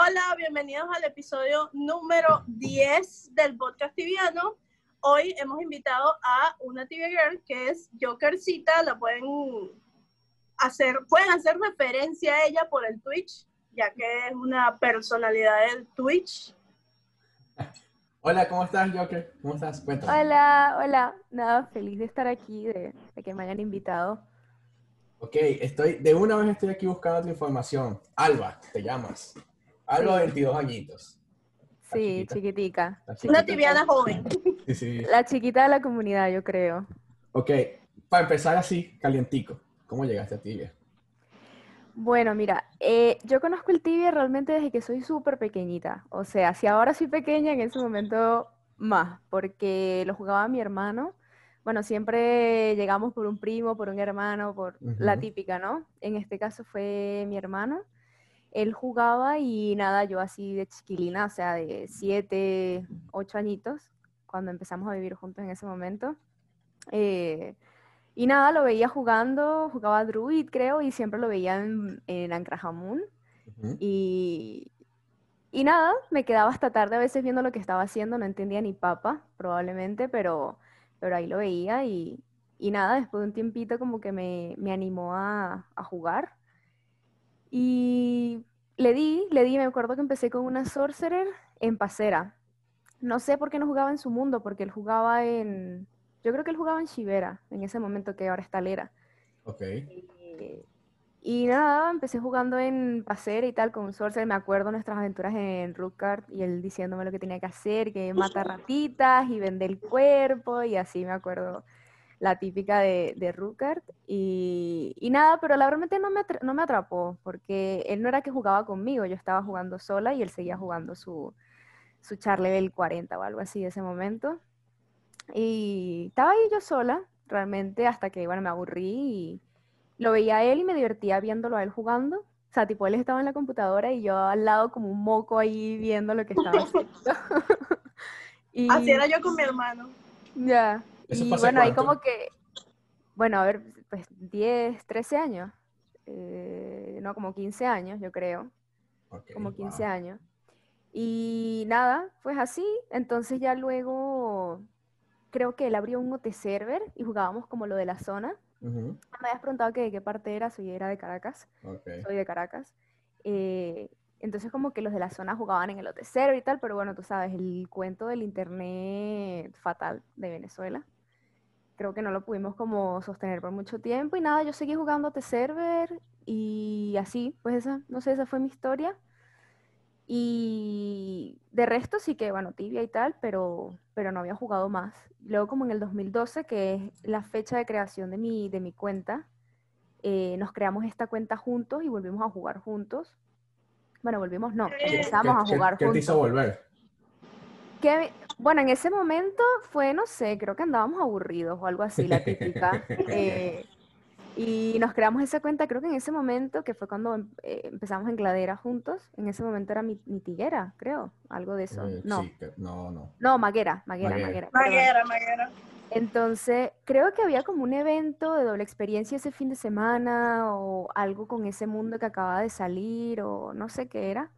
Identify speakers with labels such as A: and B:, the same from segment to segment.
A: Hola, bienvenidos al episodio número 10 del podcast tibiano. Hoy hemos invitado a una tibia girl que es Jokercita, la pueden hacer, pueden hacer referencia a ella por el Twitch, ya que es una personalidad del Twitch.
B: Hola, ¿cómo estás, Joker? ¿Cómo estás? Cuéntame.
C: Hola, hola. Nada, feliz de estar aquí, de, de que me hayan invitado.
B: Ok, estoy, de una vez estoy aquí buscando tu información. Alba, te llamas. Alba,
C: Sí.
B: 22 añitos.
C: Sí, chiquitica.
A: Una tibiana joven.
B: Sí, sí.
C: La chiquita de la comunidad, yo creo.
B: Ok, para empezar así, calientico. ¿Cómo llegaste a Tibia?
C: Bueno, mira, eh, yo conozco el tibia realmente desde que soy súper pequeñita. O sea, si ahora soy pequeña, en ese momento más, porque lo jugaba mi hermano. Bueno, siempre llegamos por un primo, por un hermano, por la típica, ¿no? En este caso fue mi hermano. Él jugaba y nada, yo así de chiquilina, o sea, de siete, ocho añitos, cuando empezamos a vivir juntos en ese momento. Eh, y nada, lo veía jugando, jugaba Druid, creo, y siempre lo veía en, en Ancrajamun.
B: Ujú.
C: Y, y nada, me quedaba hasta tarde a veces viendo lo que estaba haciendo, no entendía ni papa, probablemente, pero, pero ahí lo veía y, y nada, después de un tiempito como que me, me animó a, a jugar. Y le di, le di, me acuerdo que empecé con una Sorcerer en Pasera. No sé por qué no jugaba en su mundo, porque él jugaba en, yo creo que él jugaba en Shivera, en ese momento que ahora está Lera.
B: Ok.
C: Eh, Y nada, empecé jugando en Pasera y tal con un Sorcerer. Me acuerdo nuestras aventuras en Rookart y él diciéndome lo que tenía que hacer, que mata ratitas y vende el cuerpo y así me acuerdo la típica de, de Rookart. Y, y nada, pero la realmente no me, no me atrapó porque él no era que jugaba conmigo, yo estaba jugando sola y él seguía jugando su, su char level 40 o algo así de ese momento. Y estaba ahí yo sola, realmente, hasta que, bueno, me aburrí y lo veía a él y me divertía viéndolo a él jugando. O sea, tipo, él estaba en la computadora y yo al lado como un moco ahí viendo lo que estaba haciendo. y
A: Así era yo con mi hermano.
C: ya.
B: ¿Eso
C: Y bueno, ahí como que, bueno, a ver, pues 10, 13 años. Eh, no, como 15 años, yo creo
B: Ok,
C: como 15
B: wow.
C: años. Y nada, pues así. Entonces ya luego creo que él abrió un OT server y jugábamos como lo de la zona.
B: Ujú.
C: Me habías preguntado que de qué parte era, soy era de Caracas,
B: Ok.
C: soy de Caracas. Eh, entonces como que los de la zona jugaban en el OT server y tal, pero bueno, tú sabes, el cuento del internet fatal de Venezuela. Creo que no lo pudimos como sostener por mucho tiempo y nada, yo seguí jugando OT server y así, pues esa, no sé, esa fue mi historia. Y de resto sí que, bueno, tibia y tal, pero, pero no había jugado más. Luego como en el 2012, que es la fecha de creación de mi, de mi cuenta, eh, nos creamos esta cuenta juntos y volvimos a jugar juntos. Bueno, volvimos, no,
A: ¿Qué-
C: empezamos a
B: ¿Qué- qué-
C: jugar
B: ¿Qué te
C: juntos.
B: hizo volver?
C: Que, bueno, en ese momento fue, no sé, creo que andábamos aburridos o algo así, la típica. eh, y nos creamos esa cuenta, creo que en ese momento, que fue cuando em- eh, empezamos en Gladera juntos, en ese momento era mi, mi tiguera, creo, algo de eso.
B: Eh,
C: No,
B: sí, no, no.
C: no, Maguera, Maguera,
B: Maguera.
C: Maguera.
A: Maguera, maguera.
C: Entonces, creo que había como un evento de doble experiencia ese fin de semana o algo con ese mundo que acababa de salir o no sé qué era.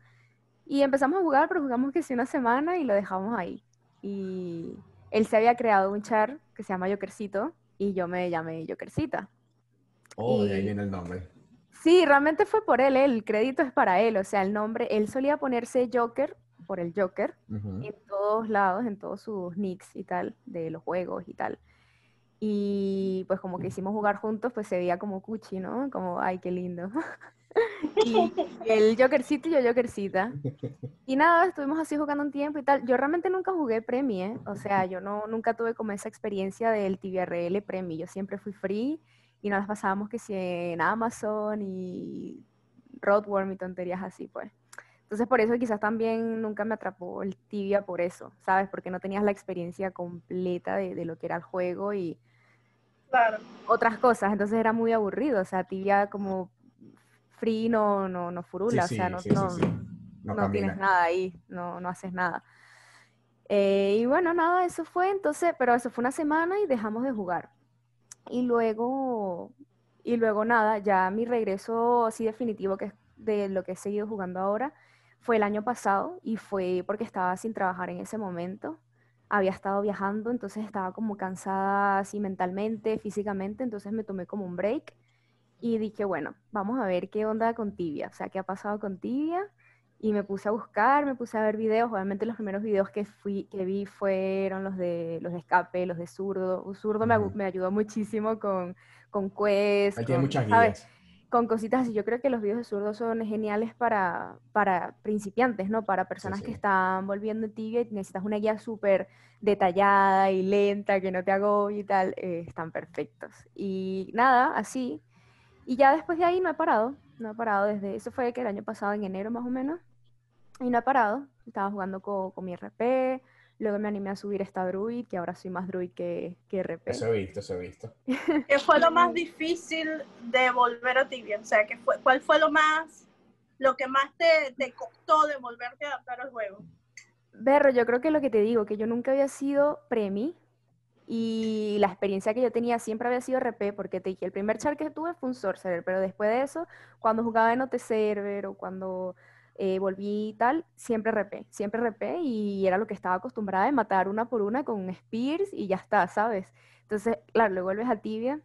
C: Y empezamos a jugar, pero jugamos que sí una semana y lo dejamos ahí. Y él se había creado un char que se llama Jokercito y yo me llamé Jokercita.
B: Oh, de ahí
C: Y-
B: viene el nombre.
C: Sí, realmente fue por él, el crédito es para él, o sea, el nombre, él solía ponerse Joker por el Joker
B: Ujú.
C: en todos lados, en todos sus nicks y tal, de los juegos y tal. Y pues como que hicimos jugar juntos, pues se veía como cuchi, ¿no? Como, ay, qué lindo. Y el Jokercito y yo Jokercita. Y nada, estuvimos así jugando un tiempo y tal. Yo realmente nunca jugué Premi, ¿eh? O sea, yo no, nunca tuve como esa experiencia del TBRL Premi. Yo siempre fui free y nos las pasábamos que si en Amazon y Roadworm y tonterías así, pues. Entonces por eso quizás también nunca me atrapó el tibia por eso, ¿sabes? Porque no tenías la experiencia completa de, de lo que era el juego y
A: Claro.
C: otras cosas. Entonces era muy aburrido. O sea, tibia como free no, no, no furula.
B: Sí,
C: o sea,
B: sí,
C: no,
B: sí,
C: no,
B: sí, sí. No,
C: no tienes nada ahí, no, no haces nada. Eh, y bueno, nada, eso fue entonces, pero eso fue una semana y dejamos de jugar. Y luego, y luego nada, ya mi regreso así definitivo, que es de lo que he seguido jugando ahora, fue el año pasado y fue porque estaba sin trabajar en ese momento. Había estado viajando, entonces estaba como cansada así mentalmente, físicamente, entonces me tomé como un break y dije, bueno, vamos a ver qué onda con Tibia, o sea, qué ha pasado con Tibia. Y me puse a buscar, me puse a ver videos. Obviamente los primeros videos que, fui, que vi fueron los de, los de escape, los de zurdo. Zurdo me,
B: Ujú.
C: me ayudó muchísimo con, con Quest,
B: Ahí tiene
C: con,
B: muchas
C: ¿sabes?
B: guías.
C: con cositas así. Yo creo que los videos de zurdo son geniales para, para principiantes, ¿no? Para personas que
B: sí.
C: están volviendo en tibia y necesitas una guía súper detallada y lenta, que no te agobie y tal, eh, están perfectos. Y nada, así. Y ya después de ahí no he parado, no he parado desde, eso fue que el año pasado, en enero más o menos, y no he parado. Estaba jugando co- con, mi RP, luego me animé a subir esta Druid, que ahora soy más Druid que, que RP.
B: Eso he visto, eso he visto.
A: ¿Qué fue lo más difícil de volver a Tibia? O sea, ¿qué fue, ¿cuál fue lo más, lo que más te, te costó de volverte a adaptar al juego?
C: Berro, yo creo que lo que te digo, que yo nunca había sido premi y la experiencia que yo tenía siempre había sido RP, porque te dije, el primer char que tuve fue un sorcerer, pero después de eso, cuando jugaba en OT Server o cuando eh, volví y tal, siempre RP, siempre RP y era lo que estaba acostumbrada de matar una por una con Spears y ya está, ¿sabes? Entonces, claro, luego vuelves a Tibia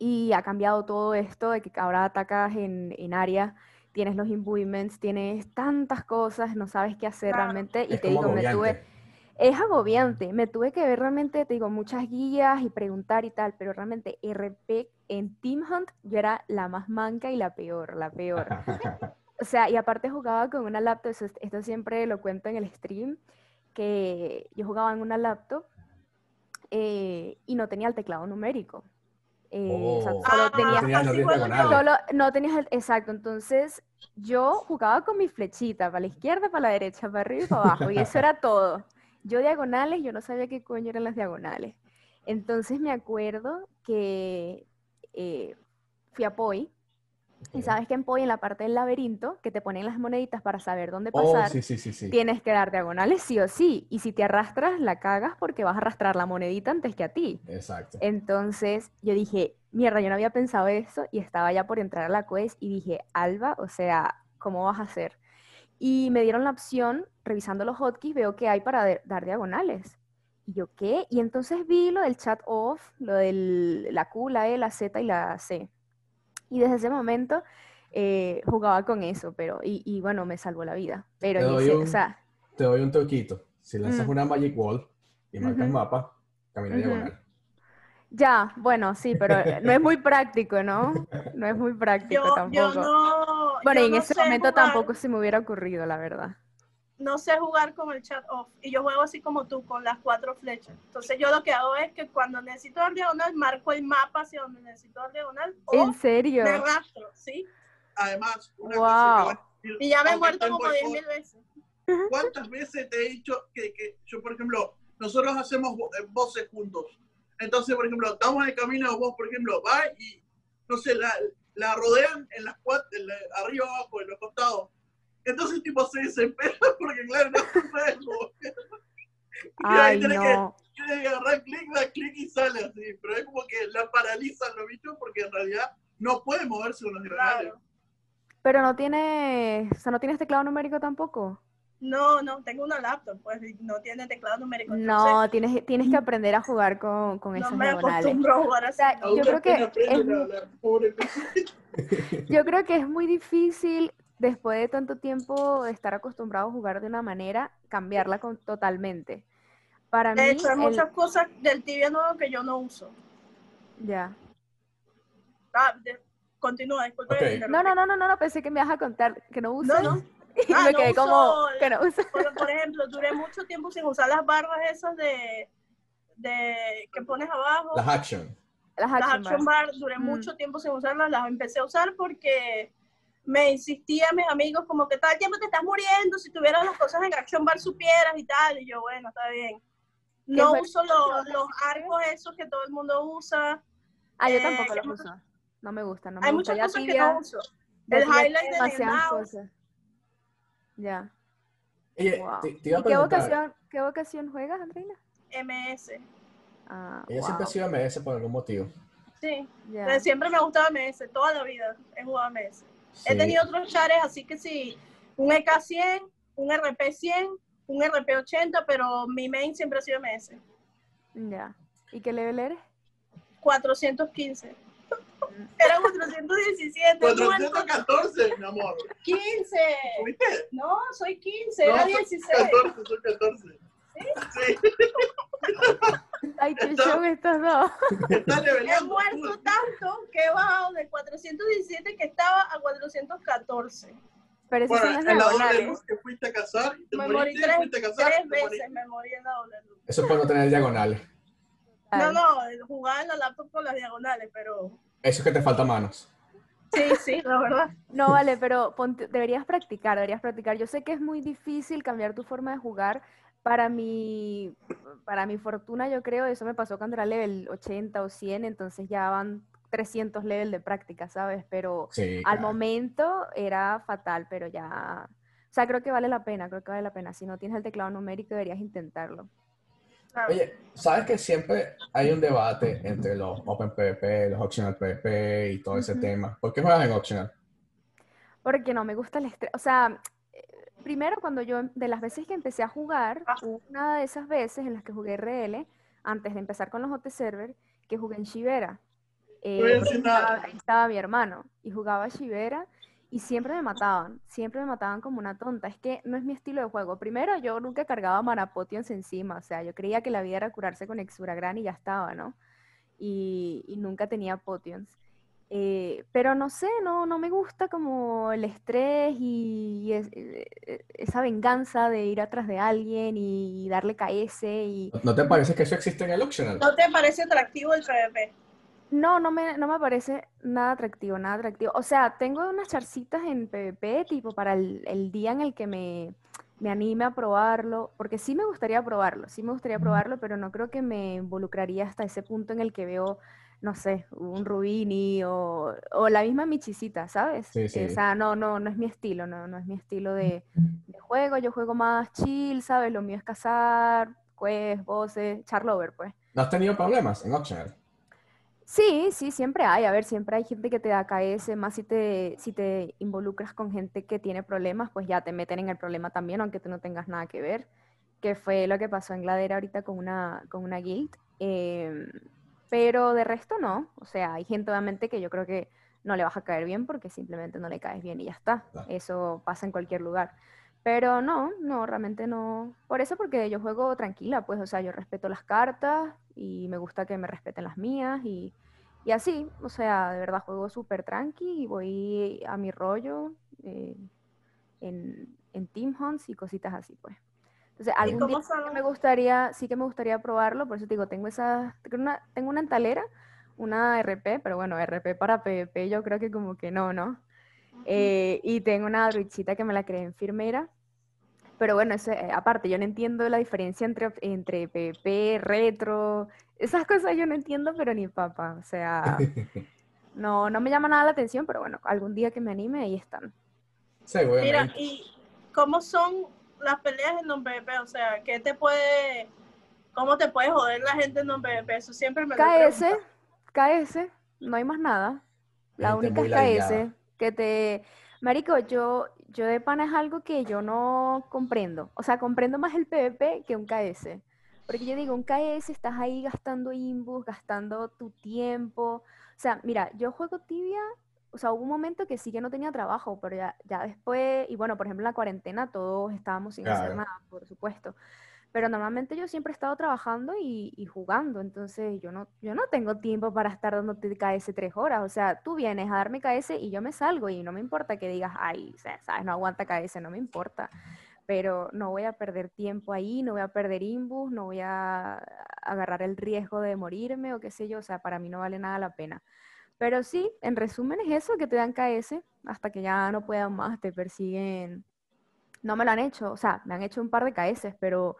C: y ha cambiado todo esto de que ahora atacas en, en área, tienes los imbuements, tienes tantas cosas, no sabes qué hacer
A: Claro.
C: realmente y
B: Es
C: te
B: como
C: digo, me tuve. Es agobiante. Me tuve que ver realmente, te digo, muchas guías y preguntar y tal, pero realmente RP en Team Hunt yo era la más manca y la peor, la peor. O sea, y aparte jugaba con una laptop, eso- esto siempre lo cuento en el stream, que yo jugaba en una laptop eh, y no tenía el teclado numérico. Eh, o sea,
B: Oh.
C: solo
A: Ah,
C: tenía. Solo no tenías el, exacto, entonces yo jugaba con mi flechita, para la izquierda, para la derecha, para arriba y para abajo, y eso era todo. Yo diagonales, yo no sabía qué coño eran las diagonales. Entonces me acuerdo que eh, fui a Poi, y sabes que en Poi, en la parte del laberinto, que te ponen las moneditas para saber dónde
B: Oh,
C: pasar,
B: sí, sí, sí, sí.
C: tienes que dar diagonales sí o sí, y si te arrastras, la cagas porque vas a arrastrar la monedita antes que a ti.
B: Exacto.
C: Entonces yo dije, mierda, yo no había pensado eso y estaba ya por entrar a la quest y dije, Alba, o sea, ¿cómo vas a hacer? Y me dieron la opción, revisando los hotkeys, veo que hay para de- dar diagonales. Y yo, ¿qué? Y entonces vi lo del chat off, lo de la Q, la E, la Z y la C. Y desde ese momento eh, jugaba con eso, pero, y, y bueno, me salvó la vida. Pero,
B: Te doy
C: ese- o
B: un-
C: sea,
B: Te doy un toquito. Si lanzas
C: Mm.
B: una Magic Wall y marcas
C: Ujú.
B: mapa, camina diagonal.
C: ya, bueno, sí, pero no es muy práctico, ¿no? No es muy práctico
A: Yo,
C: tampoco.
A: yo no.
C: Bueno,
A: yo
C: en
A: no
C: ese momento
A: jugar-
C: tampoco se me hubiera ocurrido, la verdad.
A: No sé jugar con el chat off. Y yo juego así como tú, con las cuatro flechas. Entonces, yo lo que hago es que cuando necesito dar diagonal, marco el mapa hacia donde necesito dar diagonal. O
C: ¿En serio?
A: me rastro, ¿sí?
D: Además, una
C: Wow.
D: cosa que decir,
A: Y ya me he muerto como 10
D: boicot,
A: mil veces.
D: ¿Cuántas veces te he dicho que, que yo, por ejemplo, nosotros hacemos eh, voces juntos? Entonces, por ejemplo, estamos en el camino, vos, por ejemplo, va y, no sé, la, la rodean en las cuatro, en la- arriba, abajo, en los costados. Entonces, tipo, se desespera porque, claro, no se puede mover. Y ahí
C: no.
D: que, tiene que agarrar clic, da clic y sale así. Pero es como que la paralizan los bichos porque en realidad no puede moverse con los.
A: Claro.
C: Pero no tienes, o sea, no tienes teclado numérico tampoco.
A: No, no, tengo una laptop, pues no tiene teclado numérico.
C: No, tienes, tienes que aprender a jugar con, con
A: entonces,
C: esas
A: no me acostumbro a jugar así.
C: sea,
A: no.
C: Yo creo que es muy-. Yo creo que es muy difícil, después de tanto tiempo de estar acostumbrado a jugar de una manera, cambiarla con- totalmente. Para mí,
A: De hecho, hay
C: el-
A: muchas cosas del tibia nuevo que yo no uso.
C: ya.
A: Ah, de- continúa, disculpe.
B: Ok.
A: que interrumpí.
C: No, no, no, no, no, no, pensé que me ibas a contar que no usas.
A: No, no.
C: Y
A: Ah,
C: me
A: no
C: quedé como que no usas.
A: Por, por ejemplo, duré mucho tiempo sin usar las barras esas de, de que pones abajo.
B: Las action.
C: Las
A: las
C: action bars.
A: bar, duré
C: Mm.
A: mucho tiempo sin usarlas, las empecé a usar porque me insistían mis amigos como que todo el tiempo te estás muriendo, si tuvieras las cosas en action bar supieras y tal, y yo, bueno, está bien. No uso los, los arcos esos que todo el mundo usa,
C: Ah, yo
A: Eh,
C: tampoco los uso. No me gusta, no me
A: hay
C: gusta.
A: muchas cosas que no uso. El highlight de
C: demasiadas cosas. Ya.
B: Oye,
C: Wow.
B: te, te iba a
C: ¿Y qué vocación, qué vocación juegas, Andreina?
A: MS,
C: Ah,
B: Ella siempre ha sido MS por algún motivo.
A: sí. Siempre me ha gustado MS, toda la vida he jugado MS.
B: Sí.
A: He tenido otros chares, así que sí, un EK100, un RP100, un RP80, pero mi main siempre ha sido MS.
C: Ya. ¿Y qué level eres?
A: 415. Era 417. muerto.
D: 414, mi amor.
A: 15.
D: ¿Viste?
A: No, soy 15,
D: No,
A: era
D: soy
A: 16.
D: 14, soy 14. Sí,
C: Ay, qué
D: Está-
C: show estos dos.
A: He muerto tanto que he bajado de 417 que estaba a 414.
C: Pero eso
D: Bueno,
C: son las
D: en la doble luz que fuiste a cazar, y te
A: Me morí tres,
D: fuiste a
A: tres veces, me morí en la doble luz.
B: Eso es por no tener diagonales.
A: No, no, jugaba en la laptop con las diagonales, pero
B: Eso es que te falta manos.
A: sí, sí, la verdad.
C: No, vale, pero ponte- deberías practicar, deberías practicar. Yo sé que es muy difícil cambiar tu forma de jugar. Para mi, para mi fortuna, yo creo, eso me pasó cuando era level 80 o 100, entonces ya van 300 level de práctica, ¿sabes? Pero
B: Sí.
C: al
B: claro.
C: momento era fatal, pero ya... O sea, creo que vale la pena, creo que vale la pena. Si no tienes el teclado numérico, deberías intentarlo.
B: Oye, ¿sabes que siempre hay un debate entre los Open PvP, los Optional PvP y todo ese
C: Ujú.
B: tema? ¿Por qué juegas en Optional?
C: Porque no me gusta el estrés. O sea, eh, primero cuando yo, de las veces que empecé a jugar,
A: Ah.
C: hubo una de esas veces en las que jugué RL, antes de empezar con los OT Server, que jugué en Shivera. Eh,
D: nada.
C: estaba, ahí estaba mi hermano y jugaba Shivera y siempre me mataban, siempre me mataban como una tonta. Es que no es mi estilo de juego. Primero, yo nunca cargaba mana potions encima, o sea, yo creía que la vida era curarse con Exuragran y ya estaba, ¿no? Y, y nunca tenía potions. Eh, pero no sé, no, no me gusta como el estrés y, y es- eh, eh, esa venganza de ir atrás de alguien y darle KS y...
B: ¿No te parece que eso existe en el Optional?
A: ¿No te parece atractivo el PvP?
C: No, no me, no me parece nada atractivo, nada atractivo. O sea, tengo unas charcitas en PvP, tipo para el, el día en el que me, me anime a probarlo, porque sí me gustaría probarlo, sí me gustaría probarlo, pero no creo que me involucraría hasta ese punto en el que veo, no sé, un Rubini o, o la misma Michisita, ¿sabes?
B: Sí, sí.
C: O sea, no, no, no es mi estilo, no, no es mi estilo de, de juego, yo juego más chill, ¿sabes? Lo mío es cazar, quest, voces, charlover, pues.
B: ¿No has tenido problemas en Optional?
C: Sí, sí, siempre hay. A ver, siempre hay gente que te da KS, más si te, si te involucras con gente que tiene problemas, pues ya te meten en el problema también, aunque tú no tengas nada que ver, que fue lo que pasó en Gladera ahorita con una, con una guild. Em, pero de resto no. O sea, hay gente obviamente que yo creo que no le vas a caer bien porque simplemente no le caes bien y ya está. Eso pasa en cualquier lugar. Pero no, no, realmente no. Por eso porque yo juego tranquila, pues, o sea, yo respeto las cartas y me gusta que me respeten las mías y, y así, o sea, de verdad juego súper tranqui y voy a mi rollo eh, en, en Team Hunts y cositas así, pues. Entonces,
B: ¿Y
C: algún día sí que me gustaría, sí que me gustaría probarlo, por eso te digo, tengo esa, tengo una, tengo una entalera, una RP, pero bueno, RP para PvP yo creo que como que no, ¿no? Eh, y tengo una druidcita que me la creé en firmera. Pero bueno, eso, eh, aparte, yo no entiendo la diferencia entre, entre PvP, retro, esas cosas yo no entiendo, pero ni papa. O sea, no, no me llama nada la atención, pero bueno, algún día que me anime, ahí están.
B: Seguramente.
A: Mira, ¿y cómo son las peleas en non-PvP? O sea, ¿qué te puede, cómo te puede joder la gente en non-PvP? Eso siempre me lo
C: KS,
A: preguntado.
C: KS, no hay más nada. La
B: Gente
C: única es. KS, que te... Marico, yo, yo de pana es algo que yo no comprendo. O sea, comprendo más el PvP que un KS. Porque yo digo, un KS estás ahí gastando imbus, gastando tu tiempo. O sea, mira, yo juego tibia, o sea, hubo un momento que sí que no tenía trabajo, pero ya, ya después, y bueno, por ejemplo, en la cuarentena todos estábamos sin hacer nada, por supuesto. Pero normalmente yo siempre he estado trabajando y, jugando, entonces yo no, yo no tengo tiempo para estar dándote KS tres horas. O sea, tú vienes a darme KS y yo me salgo y no me importa que digas, ay, sabes, no aguanta KS, no me importa. Pero no voy a perder tiempo ahí, no voy a perder imbus, no voy a agarrar el riesgo de morirme o qué sé yo. O sea, para mí no vale nada la pena. Pero sí, en resumen es eso, que te dan KS hasta que ya no puedan más, te persiguen. No me lo han hecho, o sea, me han hecho un par de KS, pero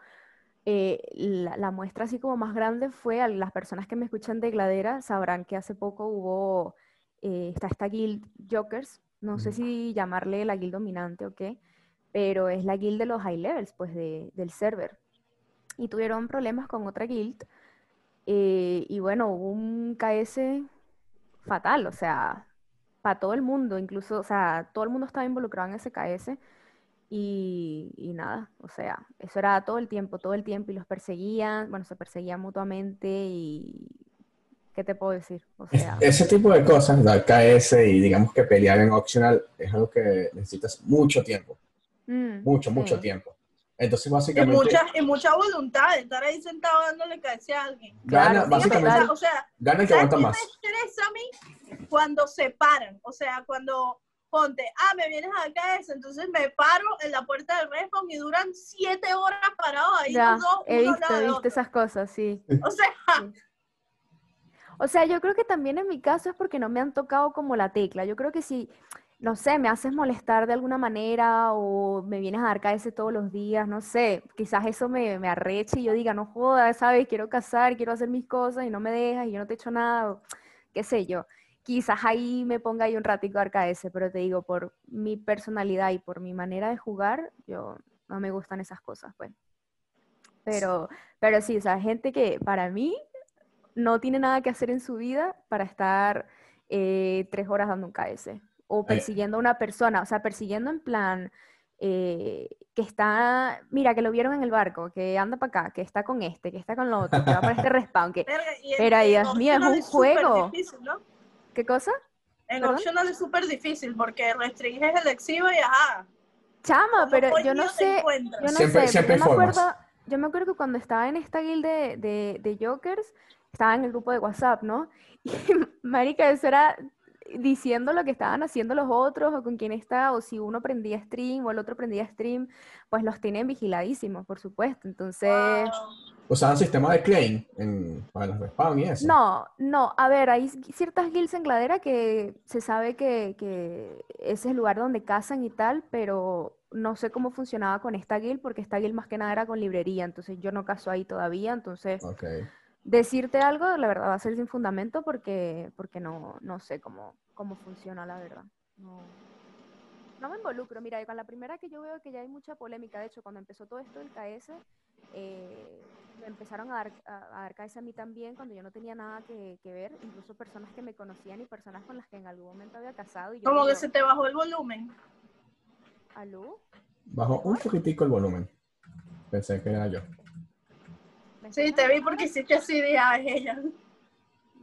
C: eh, la, la muestra así como más grande fue a las personas que me escuchan de Gladera, sabrán que hace poco hubo, eh, está esta guild Jokers, no sé si llamarle la guild dominante o qué, pero es la guild de los high levels, pues, de- del server. Y tuvieron problemas con otra guild, eh, y bueno, hubo un KS fatal, o sea, para todo el mundo, incluso, o sea, todo el mundo estaba involucrado en ese KS. Y, y nada, o sea, eso era todo el tiempo, todo el tiempo, y los perseguían, bueno, se perseguían mutuamente y ¿qué te puedo decir? O sea,
B: Ese tipo de cosas, dar KS y digamos que pelear en optional es algo que necesitas mucho tiempo,
C: mm,
B: mucho, mucho
C: sí.
B: tiempo. Entonces,
A: Y
B: básicamente,
A: mucha, y mucha voluntad de estar ahí sentado dándole cabeza a alguien.
B: gana,
C: Claro,
B: básicamente.
A: O sea,
B: gana el que
A: ¿sabes
B: aguanta más.
A: me estresa a mí? Cuando se paran. O sea, cuando ponte, ah, me vienes a KS, entonces me paro en la puerta del respawn y duran siete horas parados ahí
C: Ya,
A: dos,
C: he visto, he visto esas cosas, sí.
A: O sea,
C: O sea, yo creo que también en mi caso es porque no me han tocado como la tecla. Yo creo que si, no sé, me haces molestar de alguna manera o me vienes a dar KS todos los días, no sé, quizás eso me, me arreche y yo diga, no jodas, ¿sabes? Quiero casar, quiero hacer mis cosas y no me dejas y yo no te echo nada, o qué sé yo. Quizás ahí me ponga ahí un ratico a dar KS, pero te digo, por mi personalidad y por mi manera de jugar, yo no me gustan esas cosas, pues. Pero, pero sí, o sea, gente que para mí no tiene nada que hacer en su vida para estar eh, tres horas dando un KS o persiguiendo a una persona, o sea, persiguiendo en plan eh, que está, mira, que lo vieron en el barco, que anda para acá, que está con este, que está con lo otro, que va para este respawn, que, Pero, Dios mío, es un juego.
A: difícil, ¿no?
C: ¿Qué cosa?
A: En
C: ¿Perdón?
A: optional es súper difícil porque restringes el exivo y ajá.
C: Chama,
A: ¿cómo
C: pero yo no sé, yo no
B: Siempre-
C: sé,
B: siempre
C: yo me acuerdo, yo me acuerdo que cuando estaba en esta guild de, de, de Jokers, estaba en el grupo de WhatsApp, ¿no? Y marica, eso era diciendo lo que estaban haciendo los otros o con quién está, o si uno prendía stream o el otro prendía stream, pues los tienen vigiladísimos, por supuesto. Entonces,
A: Wow.
B: Usaban sistema de claim en, para los respawn y eso.
C: no, no, a ver, hay ciertas guilds en Gladera que se sabe que, que ese es el lugar donde cazan y tal, pero no sé cómo funcionaba con esta guild, porque esta guild más que nada era con librería, entonces yo no caso ahí todavía, entonces decirte algo, la verdad, va a ser sin fundamento porque, porque no, no sé cómo, cómo funciona, la verdad. No, no me involucro. Mira, con la primera que yo veo que ya hay mucha polémica, de hecho, cuando empezó todo esto del KS, eh, me empezaron a dar, a, a dar KS a mí también cuando yo no tenía nada que, que ver, incluso personas que me conocían y personas con las que en algún momento había casado. Y yo
A: Como que se te bajó el volumen.
C: ¿Aló?
B: Bajó un poquitico el volumen. Pensé que era yo.
C: ¿Me
A: Sí, te vi porque hiciste así de ella.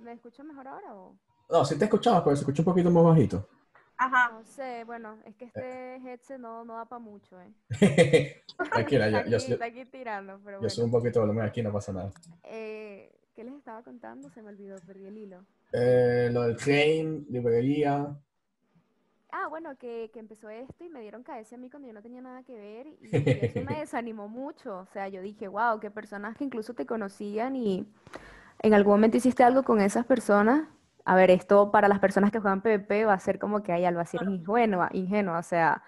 C: ¿Me escuchas mejor ahora o...?
B: No, sí te escuchabas, pero se escucha un poquito más bajito.
A: Ajá.
C: No sé, bueno, es que este headset no, no da para mucho, ¿eh?
B: Tranquila, yo, yo, yo,
C: está aquí tirando, pero
B: yo
C: bueno.
B: subo un poquito de volumen aquí, no pasa nada.
C: Eh, ¿qué les estaba contando? Se me olvidó, perdí el hilo.
B: Eh, lo del claim, librería.
C: Ah, bueno, que, que empezó esto y me dieron KS a mí cuando yo no tenía nada que ver y, y eso me desanimó mucho. O sea, yo dije, wow, qué personas que incluso te conocían y en algún momento hiciste algo con esas personas. A ver, esto para las personas que juegan PvP va a ser como que hay algo así eres ingenua, ingenua, o sea,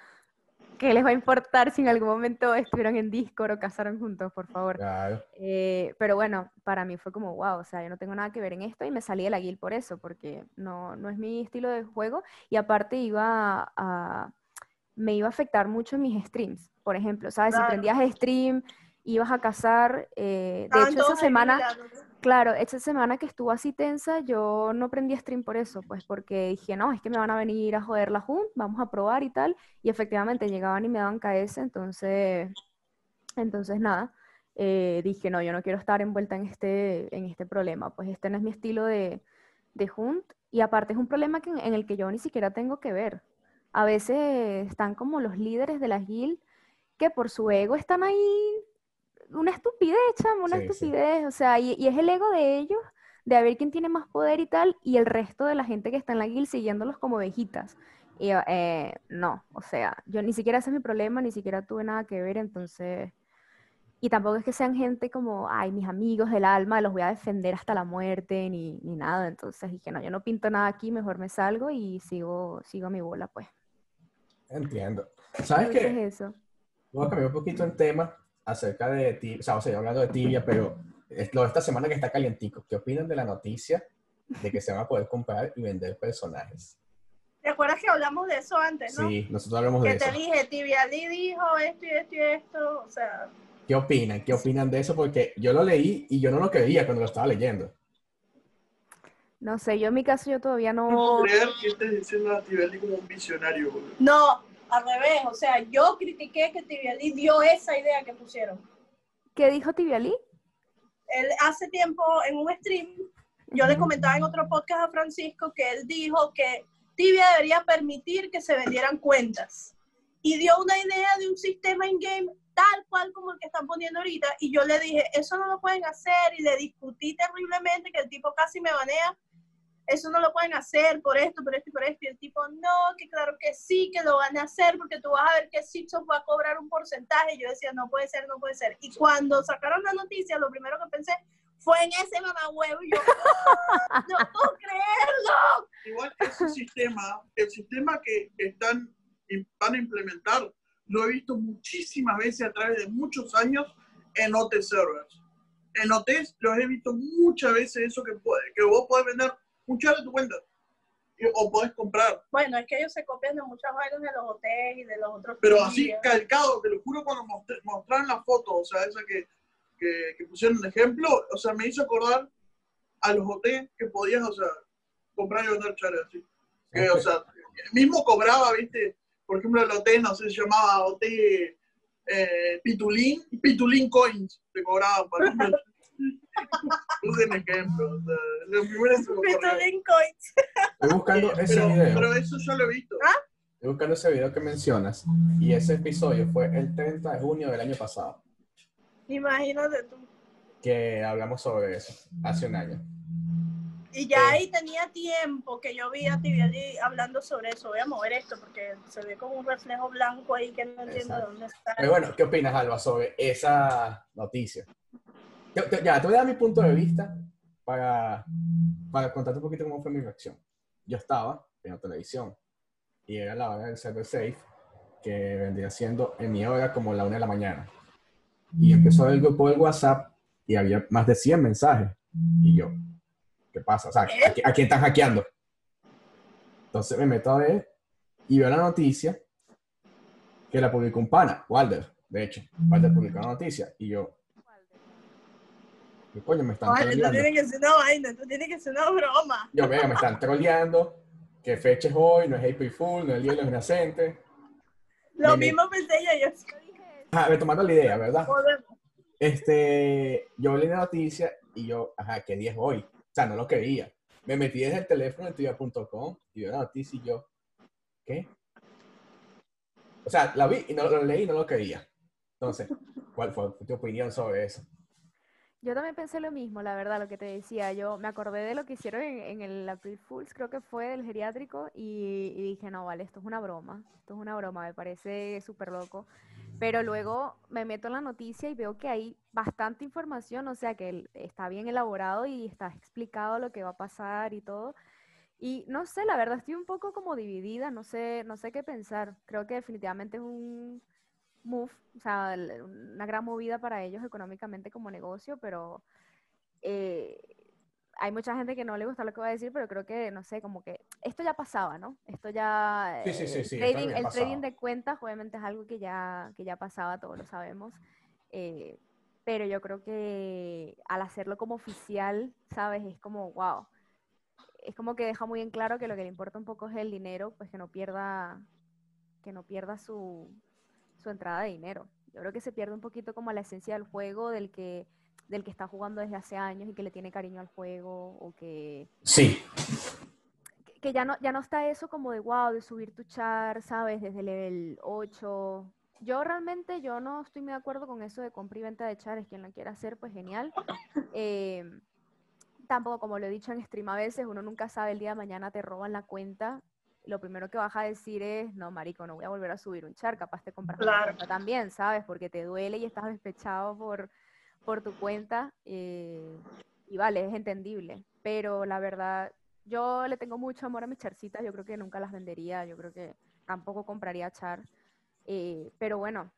C: ¿qué les va a importar si en algún momento estuvieron en Discord o casaron juntos, por favor?
B: Claro.
C: Eh, pero bueno, para mí fue como, wow, o sea, yo no tengo nada que ver en esto y me salí de la guild por eso, porque no, no es mi estilo de juego y aparte iba a, a- me iba a afectar mucho en mis streams. Por ejemplo, ¿sabes? Si
A: Claro.
C: prendías stream, ibas a cazar, eh, de hecho esa semana, claro, esa semana que estuvo así tensa, yo no prendí stream por eso, pues porque dije, no, es que me van a venir a joder la Jun, vamos a probar y tal, y efectivamente llegaban y me daban KS, entonces, entonces nada, eh, dije, no, yo no quiero estar envuelta en este, en este problema, pues este no es mi estilo de, de Hunt, y aparte es un problema que, en, el que yo ni siquiera tengo que ver. A veces están como los líderes de las guild que por su ego están ahí, una estupidez, chamo, una
B: Sí, sí.
C: estupidez, o sea, y, y es el ego de ellos, de a ver quién tiene más poder y tal, y el resto de la gente que está en la guild siguiéndolos como ovejitas. Y yo, eh, no, o sea, yo ni siquiera ese es mi problema, ni siquiera tuve nada que ver, entonces, y tampoco es que sean gente como, ay, mis amigos del alma, los voy a defender hasta la muerte, ni, ni nada, entonces dije, no, yo no pinto nada aquí, mejor me salgo y sigo, sigo mi bola, pues.
B: Entiendo. ¿Sabes qué?
C: eso.
B: Voy a cambiar un poquito el tema acerca de tibia, o sea, o sea, hablando de tibia, pero es lo de esta semana que está calientico. ¿Qué opinan de la noticia de que se van a poder comprar y vender personajes?
A: ¿Te acuerdas que hablamos de eso antes, no?
B: Sí, nosotros hablamos de
A: Que
B: eso.
A: te dije, Tibia Lee dijo esto y esto y esto. O sea,
B: ¿Qué opinan? ¿Qué opinan de eso? Porque yo lo leí y yo no lo creía cuando lo estaba leyendo.
C: No sé, yo en mi caso yo todavía
D: No
C: no...
D: puedo creer que estés diciendo a Tibeli como un visionario, boludo.
A: no, al revés. O sea, yo critiqué que Tibialí dio esa idea que pusieron.
C: ¿Qué dijo Tibialí?
A: Él hace tiempo en un stream, yo le comentaba en otro podcast a Francisco que él dijo que Tibia debería permitir que se vendieran cuentas. Y dio una idea de un sistema in-game tal cual como el que están poniendo ahorita. Y yo le dije, eso no lo pueden hacer. Y le discutí terriblemente que el tipo casi me banea. Eso no lo pueden hacer por esto, por esto y por esto. Y el tipo, no, que claro que sí, que lo van a hacer porque tú vas a ver que Simpson va a cobrar un porcentaje. Y yo decía, no puede ser, no puede ser. Y cuando sacaron la noticia, lo primero que pensé fue en ese mamahuevo. Y yo, ¡Ah! no puedo creerlo.
D: Igual ese sistema, el sistema que están, van a implementar, lo he visto muchísimas veces a través de muchos años en OT servers. En OT los he visto muchas veces eso que, puede, que vos podés vender muchas de tu cuenta o podés comprar.
A: Bueno, es que ellos se copian de muchas vainas de los hoteles y de los otros.
D: Pero así calcado, te lo juro cuando mostraron la foto, o sea, esa que, que, que pusieron de ejemplo, o sea, me hizo acordar a los hoteles que podías, o sea, comprar y vender chares así. Que, o sea, mismo cobraba, viste, por ejemplo, el hotel, no sé, se llamaba hotel eh, Pitulín, Pitulín Coins, te cobraban para Puse un ejemplo, o sea, lo primero es
A: Pitulín Coins.
B: Estoy buscando ese
D: pero,
B: video.
D: pero eso ya lo he visto.
B: Estoy buscando ese video que mencionas. Y ese episodio fue el 30 de junio del año pasado.
A: Imagínate tú.
B: Que hablamos sobre eso. Hace un año.
A: Y ya
B: Sí.
A: ahí tenía tiempo que yo vi a Tibiali hablando sobre eso. Voy a mover esto porque se ve como un reflejo blanco ahí que no entiendo
B: Exacto.
A: dónde está.
B: Pero bueno, ¿qué opinas, Alba, sobre esa noticia? Te- te- ya, te voy a dar mi punto de vista para, para contarte un poquito cómo fue mi reacción. Yo estaba viendo televisión y era la hora del server safe, que vendría siendo en mi hora como la una de la mañana. Y empezó el grupo del WhatsApp y había más de 100 mensajes. Y yo, ¿qué pasa? O sea, ¿a, a quién están hackeando? Entonces me meto a ver y veo la noticia que la publicó un pana, Walder, de hecho. Walder publicó una noticia y yo, ¿qué coño me están
A: Vale, esto
B: troleando?
A: tiene que ser una vaina, esto tiene que ser una broma.
B: Yo, venga, me están troleando, que fecha es hoy, no es April Fool, no es el Día de los Inocentes.
A: Lo mismo pensé yo, yo
B: Ah, retomando la idea, ¿verdad? Este, yo leí la noticia y yo, ajá, ¿qué día es hoy? O sea, no lo creía. Me metí desde el teléfono en tuya.com y vi la noticia y yo, ¿qué? O sea, la vi y no lo leí y no lo creía. Entonces, ¿cuál fue tu opinión sobre eso?
C: Yo también pensé lo mismo, la verdad, lo que te decía. Yo me acordé de lo que hicieron en, en el April Fools, creo que fue del geriátrico, y, y dije, no, vale, esto es una broma, esto es una broma, me parece súper loco. Pero luego me meto en la noticia y veo que hay bastante información, o sea, que está bien elaborado y está explicado lo que va a pasar y todo. Y no sé, la verdad, estoy un poco como dividida, no sé, no sé qué pensar. Creo que definitivamente es un move, o sea, una gran movida para ellos económicamente como negocio, pero eh, hay mucha gente que no le gusta lo que voy a decir, pero creo que, no sé, como que esto ya pasaba, ¿no? Esto ya,
B: Sí, sí, sí,
C: el
B: sí,
C: trading, el trading de cuentas obviamente es algo que ya, que ya pasaba, todos lo sabemos, eh, pero yo creo que al hacerlo como oficial, ¿sabes? Es como, wow, es como que deja muy en claro que lo que le importa un poco es el dinero, pues que no pierda, que no pierda su, su entrada de dinero. Yo creo que se pierde un poquito como la esencia del juego, del que, del que está jugando desde hace años y que le tiene cariño al juego, o que,
B: Sí,
C: que- que ya no, ya no está eso como de wow, de subir tu char, ¿sabes? Desde level 8. Yo realmente yo no estoy muy de acuerdo con eso de compra y venta de chares. Quien lo quiera hacer, pues genial. Eh, tampoco, como lo he dicho en stream a veces, uno nunca sabe el día de mañana te roban la cuenta. Lo primero que vas a decir es, no, marico, no voy a volver a subir un char, capaz te compras
A: Claro.
C: también, ¿sabes? Porque te duele y estás despechado por, por tu cuenta. eh, y vale, es entendible. Pero la verdad, yo le tengo mucho amor a mis charcitas, yo creo que nunca las vendería, yo creo que tampoco compraría char. eh, pero bueno,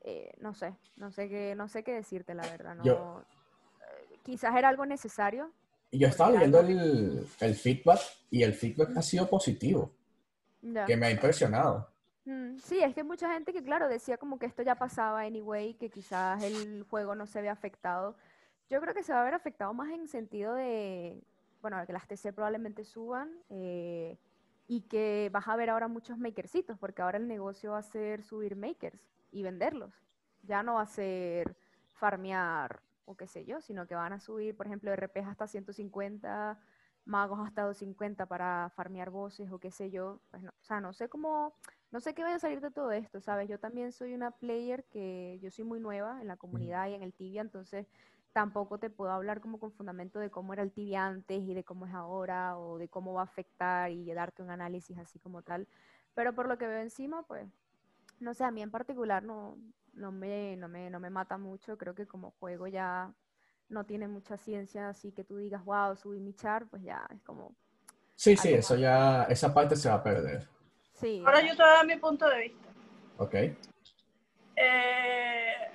C: eh, no sé, no sé qué, no sé qué decirte, la verdad. No,
B: Yo-
C: quizás era algo necesario.
B: y yo estaba leyendo el, el feedback y el feedback ha sido positivo,
C: ya.
B: que me ha impresionado.
C: Mm, Sí, es que hay mucha gente que, claro, decía como que esto ya pasaba anyway, que quizás el juego no se ve afectado. Yo creo que se va a ver afectado más en sentido de, bueno, que las TC probablemente suban, eh, y que vas a ver ahora muchos makercitos, porque ahora el negocio va a ser subir makers y venderlos. Ya no va a ser farmear o qué sé yo, sino que van a subir, por ejemplo, RPs hasta 150, magos hasta 250 para farmear voces o qué sé yo. Pues no, o sea, no sé cómo, no sé qué vaya a salir de todo esto, ¿sabes? Yo también soy una player que yo soy muy nueva en la comunidad y en el tibia, entonces tampoco te puedo hablar como con fundamento de cómo era el tibia antes y de cómo es ahora o de cómo va a afectar y darte un análisis así como tal. Pero por lo que veo encima, pues, no sé, a mí en particular no, no, me, no, me, no me mata mucho. Creo que como juego ya no tiene mucha ciencia, así que tú digas, wow, subí mi char, pues ya es como...
B: Sí, sí, eso ya, esa parte se va a perder.
C: Sí.
A: Ahora yo te voy a dar mi punto de vista.
B: ¿Ok?
A: Eh,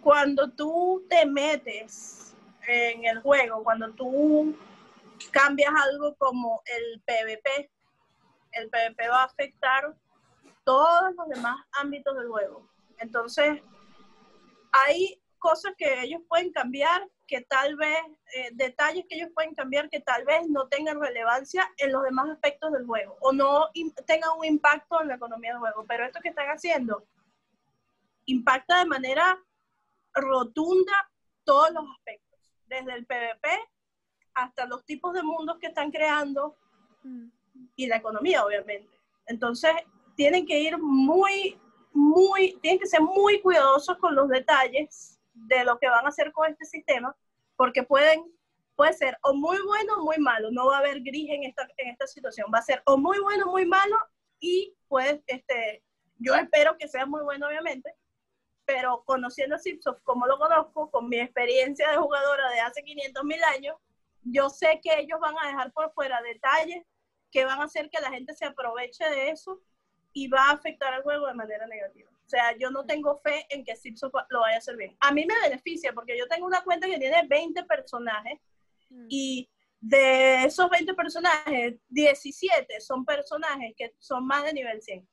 A: cuando tú te metes en el juego, cuando tú cambias algo como el PvP, el PvP va a afectar todos los demás ámbitos del juego. Entonces, hay cosas que ellos pueden cambiar, que tal vez, eh, detalles que ellos pueden cambiar que tal vez no tengan relevancia en los demás aspectos del juego o no tengan un impacto en la economía del juego. Pero esto que están haciendo impacta de manera rotunda todos los aspectos, desde el PvP hasta los tipos de mundos que están creando
C: Mm.
A: y la economía, obviamente. Entonces, tienen que ir muy, muy, tienen que ser muy cuidadosos con los detalles de lo que van a hacer con este sistema, porque pueden, puede ser o muy bueno o muy malo, no va a haber gris en esta, en esta situación, va a ser o muy bueno o muy malo y pues, este, yo espero que sea muy bueno, obviamente, pero conociendo a Zipsoft como lo conozco, con mi experiencia de jugadora de hace 500 mil años, yo sé que ellos van a dejar por fuera detalles que van a hacer que la gente se aproveche de eso y va a afectar al juego de manera negativa. O sea, yo no tengo fe en que Zipsoft lo vaya a hacer bien. A mí me beneficia porque yo tengo una cuenta que tiene 20 personajes
C: Mm.
A: y de esos 20 personajes, 17 son personajes que son más de nivel 100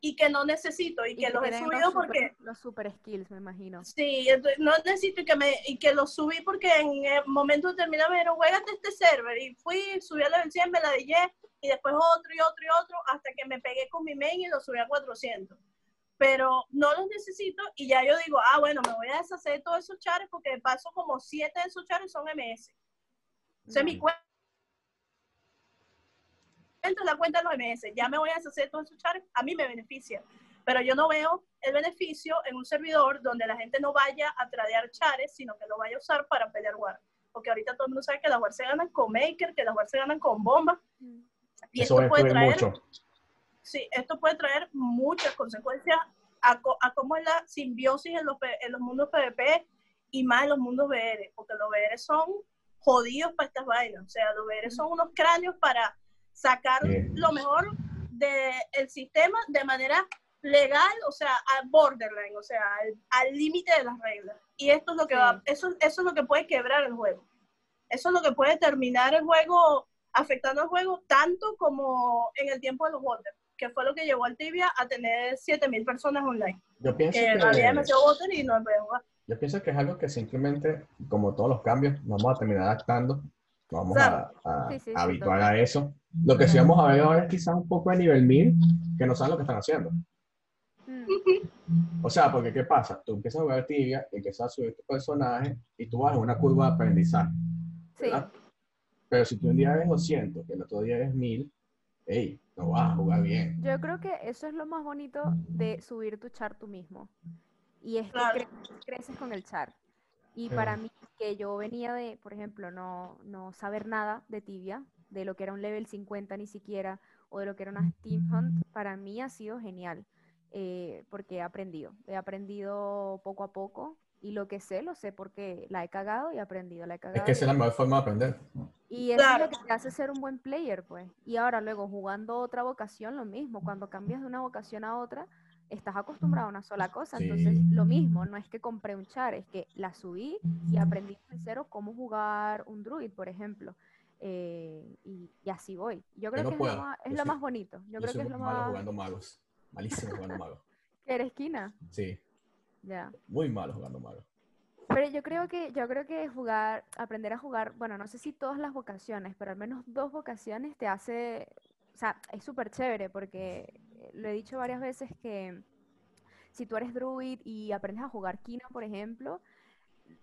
A: y que no necesito y,
C: Y
A: que los he subido porque
C: Los super skills, me imagino.
A: Sí, no necesito que me, y que lo subí porque en el momento determinado me dijeron, juégate este server, y fui, subí a level 100, me la dije, y después otro y otro y otro, hasta que me pegué con mi main y lo subí a 400. Pero no los necesito, y ya yo digo, ah, bueno, me voy a deshacer de todos esos chares, porque de paso como 7 de esos chares son MS. Entonces mi
B: Mm.
A: cuenta es la cuenta de los MS, ya me voy a deshacer de todos esos chares, a mí me beneficia pero yo no veo el beneficio en un servidor donde la gente no vaya a tradear chares, sino que lo vaya a usar para pelear war. Porque ahorita todo el mundo sabe que las war se ganan con maker, que las war se ganan con bombas, y
B: Eso
A: esto puede traer,
B: mucho.
A: Sí, esto puede traer muchas consecuencias a, co- a cómo es la simbiosis en los, P- en los mundos PvP y más en los mundos VR, porque los VR son jodidos para estas vainas, o sea, los VR son unos cráneos para sacar lo mejor del sistema de manera legal, o sea, al borderline, o sea, al- límite de las reglas. Y esto es lo que
C: Sí.
A: va, eso, eso es lo que puede quebrar el juego. Eso es lo que puede terminar el juego, afectando al juego tanto como en el tiempo de los Water, que fue lo que llevó al Tibia a tener 7000 personas online.
B: Yo pienso
A: Que
B: que,
A: había demasiado Water y no podía jugar.
B: yo pienso que es algo que simplemente, como todos los cambios, nos vamos a terminar adaptando, nos vamos
A: Claro.
B: a, a-
C: Sí, sí,
B: a
C: sí,
B: habituar
C: total.
B: a eso. Lo que sí vamos a ver ahora es quizás un poco de nivel 1000, que no saben lo que están haciendo.
C: Mm.
B: O sea, porque ¿qué pasa? Tú empiezas a jugar tibia, empiezas a subir tu personaje y tú vas en una curva de aprendizaje,
C: Sí,
B: ¿verdad? Pero si tú un día eres 200, que el otro día eres 1000, hey, no vas a jugar bien.
C: yo creo que eso es lo más bonito de subir tu char tú mismo. Y es que cre- creces con el char. Y
B: Sí.
C: para mí, que yo venía de, por ejemplo, no, no saber nada de tibia, de lo que era un level 50 ni siquiera, o de lo que era una Steam Hunt, para mí ha sido genial. eh, porque he aprendido. He aprendido poco a poco. Y lo que sé, lo sé porque la he cagado y he aprendido. La he
B: Es
C: cagado
B: que
C: y
B: esa es la mejor forma de aprender.
C: Y eso
A: Claro.
C: es lo que te hace ser un buen player, pues. Y ahora luego jugando otra vocación, lo mismo. Cuando cambias de una vocación a otra, estás acostumbrado a una sola cosa. Entonces,
B: Sí.
C: lo mismo, no es que compré un char, es que la subí y aprendí de cero cómo jugar un druid, por ejemplo. Eh, y, y así voy. Yo creo
B: no
C: que es,
B: puedo.
C: lo más, es
B: Yo
C: lo
B: soy-
C: más bonito. Yo,
B: Yo
C: creo
B: soy
C: que es lo
B: malo
C: más...
B: jugando magos. Malísimo jugando magos.
C: Que eres esquina.
B: Sí,
C: Ya.
B: muy malo jugando magos.
C: Pero yo creo que, yo creo que jugar, aprender a jugar, bueno, no sé si todas las vocaciones, pero al menos dos vocaciones te hace o sea, es súper chévere porque lo he dicho varias veces que si tú eres druid y aprendes a jugar Kina, por ejemplo,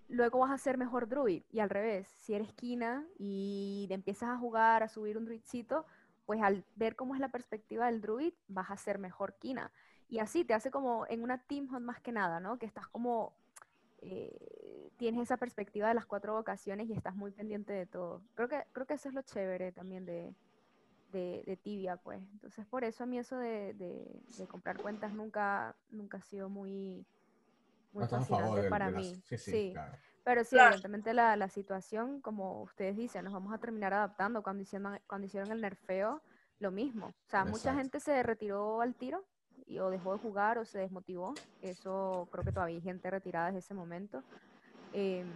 C: luego vas a ser mejor druid. Y al revés, si eres Kina y te empiezas a jugar, a subir un druidcito, pues al ver cómo es la perspectiva del druid, vas a ser mejor Kina. Y así te hace como en una team hunt más que nada, ¿no? Que estás como, eh, tienes esa perspectiva de las cuatro vocaciones y estás muy pendiente de todo. Creo que, creo que eso es lo chévere también de, de, de tibia, pues. Entonces, por eso a mí eso de, de- de comprar cuentas nunca, nunca ha sido muy, muy
B: No
C: fascinante para
B: de las-
C: mí.
B: Sí, sí,
C: Sí.
B: claro.
C: Pero sí,
A: Claro.
C: evidentemente la, la situación, como ustedes dicen, nos vamos a terminar adaptando. Cuando hicieron, cuando hicieron el nerfeo, lo mismo. O sea, mucha
B: Exacto.
C: gente se retiró al tiro y, o dejó de jugar o se desmotivó. Eso creo que todavía hay gente retirada desde ese momento. Em,